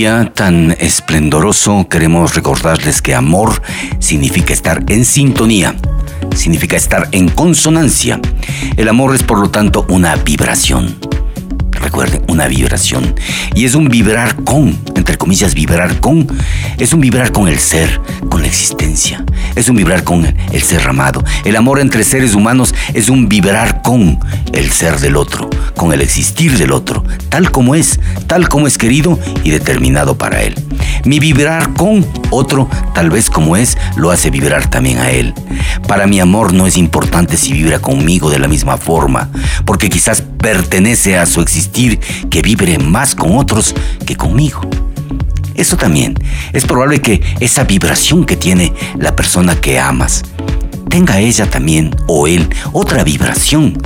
Tan esplendoroso queremos recordarles que amor significa estar en sintonía, significa estar en consonancia. El amor es por lo tanto una vibración. Recuerden, una vibración. Y es un vibrar con, entre comillas, vibrar con, es un vibrar con el ser, con la existencia. Es un vibrar con el ser amado. El amor entre seres humanos es un vibrar con el ser del otro, con el existir del otro, tal como es, tal como es querido y determinado para él. Mi vibrar con otro, tal vez como es, lo hace vibrar también a él. Para mi amor no es importante si vibra conmigo de la misma forma, porque quizás pertenece a su existir que vibre más con otros que conmigo. Eso también. Es probable que esa vibración que tiene la persona que amas tenga ella también o él otra vibración.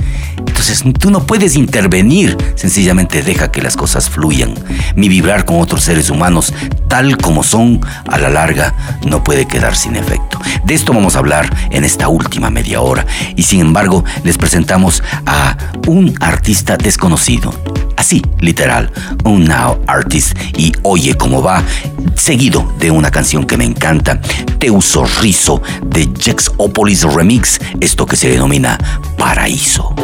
Entonces tú no puedes intervenir, sencillamente deja que las cosas fluyan. Mi vibrar con otros seres humanos tal como son, a la larga, no puede quedar sin efecto. De esto vamos a hablar en esta última media hora y sin embargo les presentamos a un artista desconocido. Así, literal, un now artist y oye cómo va, seguido de una canción que me encanta, Te uso rizo de Jexopolis Remix, esto que se denomina Paraíso.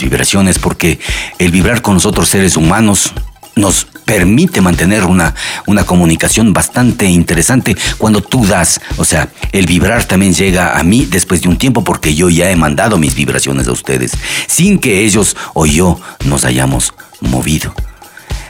Vibraciones porque el vibrar con los otros seres humanos nos permite mantener una, una comunicación bastante interesante cuando tú das. O sea, el vibrar también llega a mí después de un tiempo porque yo ya he mandado mis vibraciones a ustedes, sin que ellos o yo nos hayamos movido.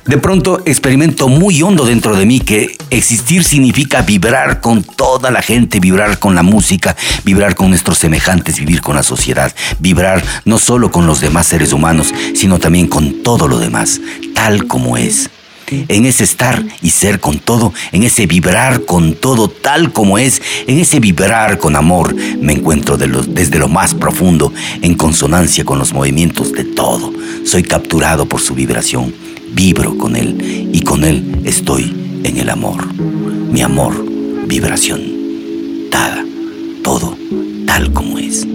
De pronto experimento muy hondo dentro de mí que existir significa vibrar con toda la gente, vibrar con la música, vibrar con nuestros semejantes, vivir con la sociedad, vibrar no solo con los demás seres humanos, sino también con todo lo demás, tal como es. En ese estar y ser con todo, en ese vibrar con todo tal como es, en ese vibrar con amor, me encuentro desde lo más profundo, en consonancia con los movimientos de todo. Soy capturado por su vibración vibro con Él y con Él estoy en el amor. Mi amor, vibración, dada, todo tal como es.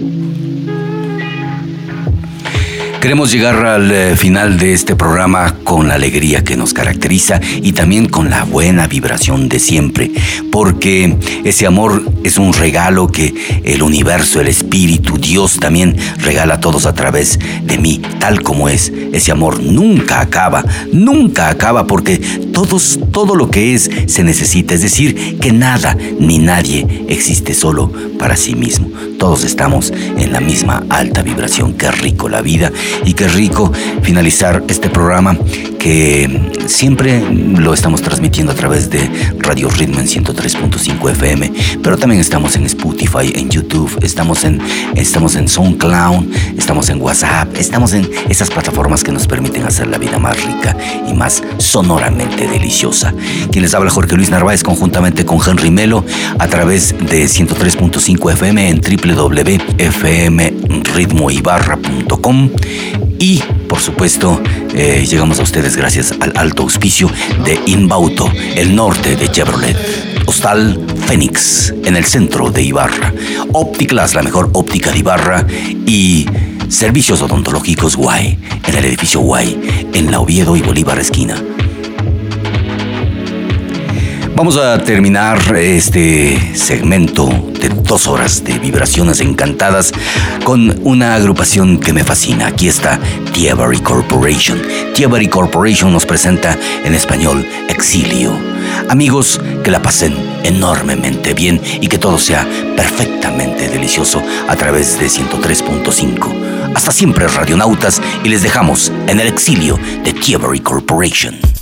Queremos llegar al eh, final de este programa con la alegría que nos caracteriza y también con la buena vibración de siempre, porque ese amor es un regalo que el universo, el espíritu, Dios también regala a todos a través de mí, tal como es. Ese amor nunca acaba, nunca acaba, porque todos, todo lo que es se necesita, es decir, que nada ni nadie existe solo para sí mismo. Todos estamos en la misma alta vibración. Qué rico la vida y qué rico finalizar este programa que siempre lo estamos transmitiendo a través de Radio Ritmo en 103.5 FM, pero también estamos en Spotify, en YouTube, estamos en, estamos en SoundCloud, estamos en WhatsApp, estamos en esas plataformas que nos permiten hacer la vida más rica y más sonoramente deliciosa. Quien les habla Jorge Luis Narváez conjuntamente con Henry Melo a través de 103.5 FM en www.fmritmoibarra.com y por supuesto eh, llegamos a ustedes gracias al alto auspicio de Inbauto, el norte de Chevrolet. Hostal Fénix, en el centro de Ibarra. Opticlas, la mejor óptica de Ibarra. Y servicios odontológicos Guay, en el edificio Guay, en la Oviedo y Bolívar esquina. Vamos a terminar este segmento de dos horas de vibraciones encantadas con una agrupación que me fascina. Aquí está Thievery Corporation. Thievery Corporation nos presenta en español Exilio. Amigos, que la pasen enormemente bien y que todo sea perfectamente delicioso a través de 103.5. Hasta siempre, radionautas, y les dejamos en el exilio de Thievery Corporation.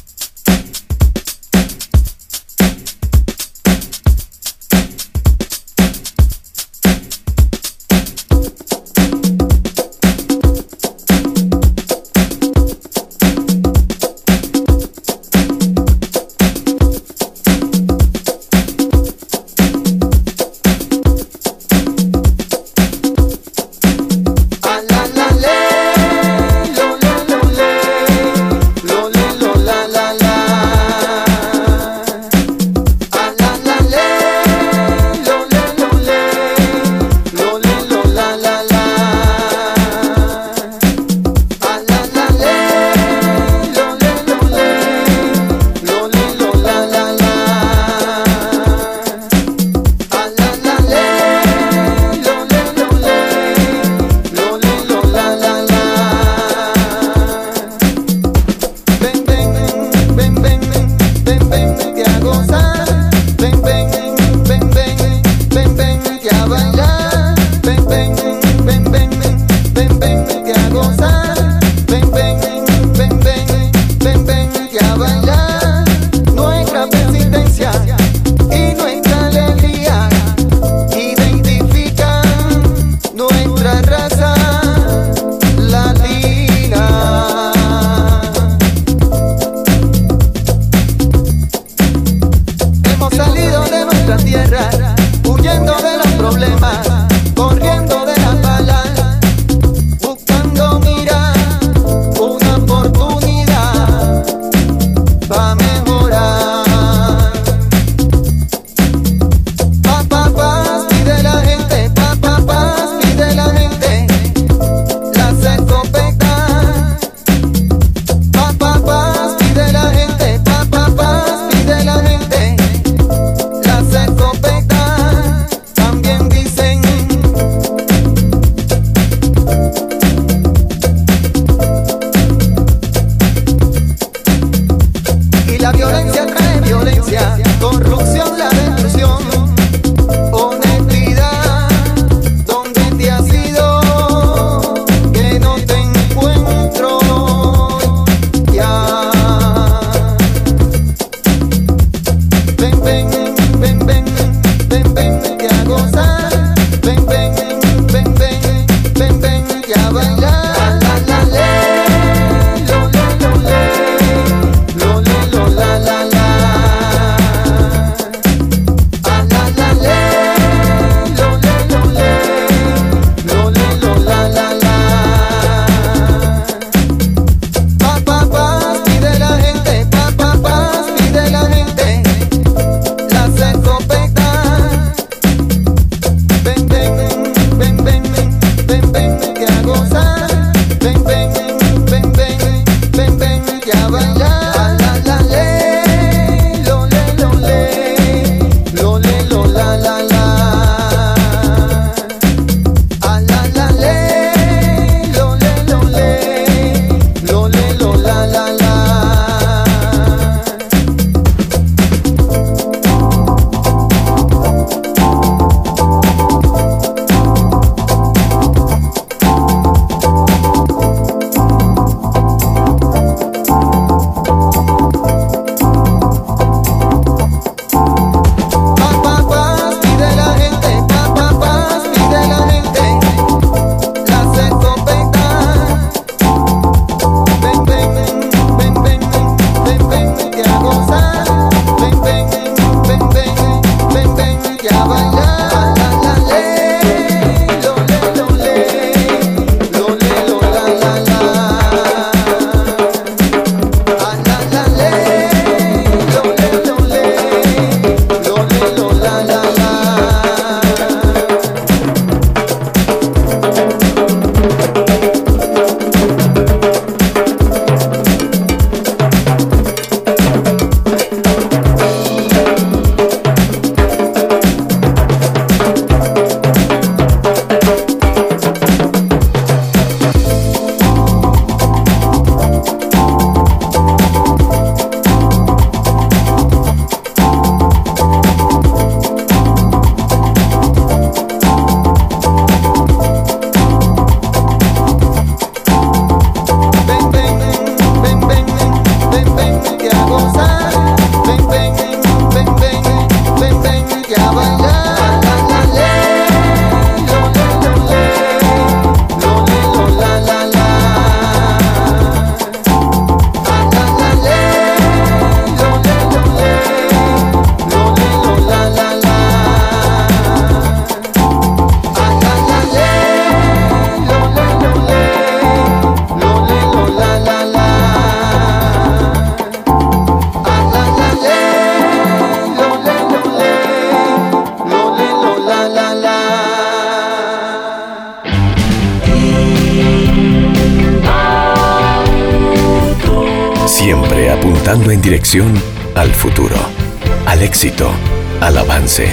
Al avance,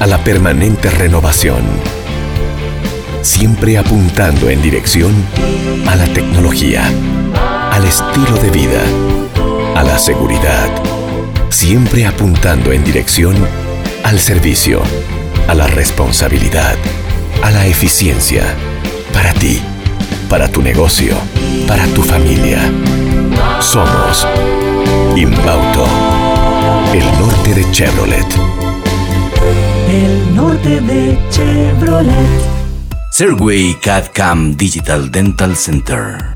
a la permanente renovación. Siempre apuntando en dirección a la tecnología, al estilo de vida, a la seguridad. Siempre apuntando en dirección al servicio, a la responsabilidad, a la eficiencia. Para ti, para tu negocio, para tu familia. Somos Inbauto, el norte de Chevrolet. El norte de Chevrolet. Serway CAD-CAM Digital Dental Center.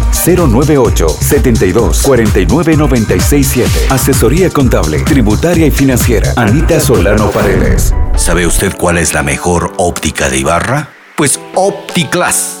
098 72 49 96 7. Asesoría contable, tributaria y financiera. Anita Solano Paredes. ¿Sabe usted cuál es la mejor óptica de Ibarra? Pues OptiClass,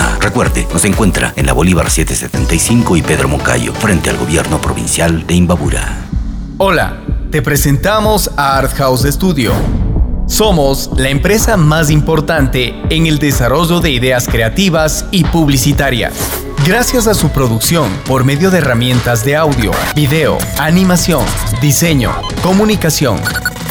Recuerde, nos encuentra en la Bolívar 775 y Pedro Moncayo, frente al gobierno provincial de Imbabura. Hola, te presentamos a Art House Studio. Somos la empresa más importante en el desarrollo de ideas creativas y publicitarias. Gracias a su producción por medio de herramientas de audio, video, animación, diseño, comunicación.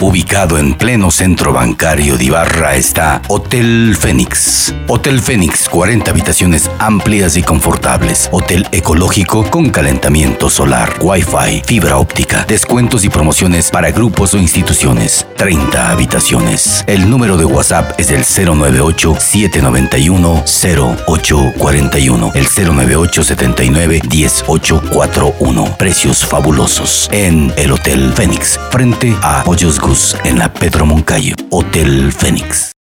Ubicado en pleno centro bancario de Ibarra está Hotel Fénix. Hotel Fénix, 40 habitaciones amplias y confortables. Hotel ecológico con calentamiento solar, Wi-Fi, fibra óptica, descuentos y promociones para grupos o instituciones. 30 habitaciones. El número de WhatsApp es el 098-791-0841. El 098-79-10841. Precios fabulosos en el Hotel Fénix, frente a Pollos En la Pedro Moncayo. Hotel Fénix.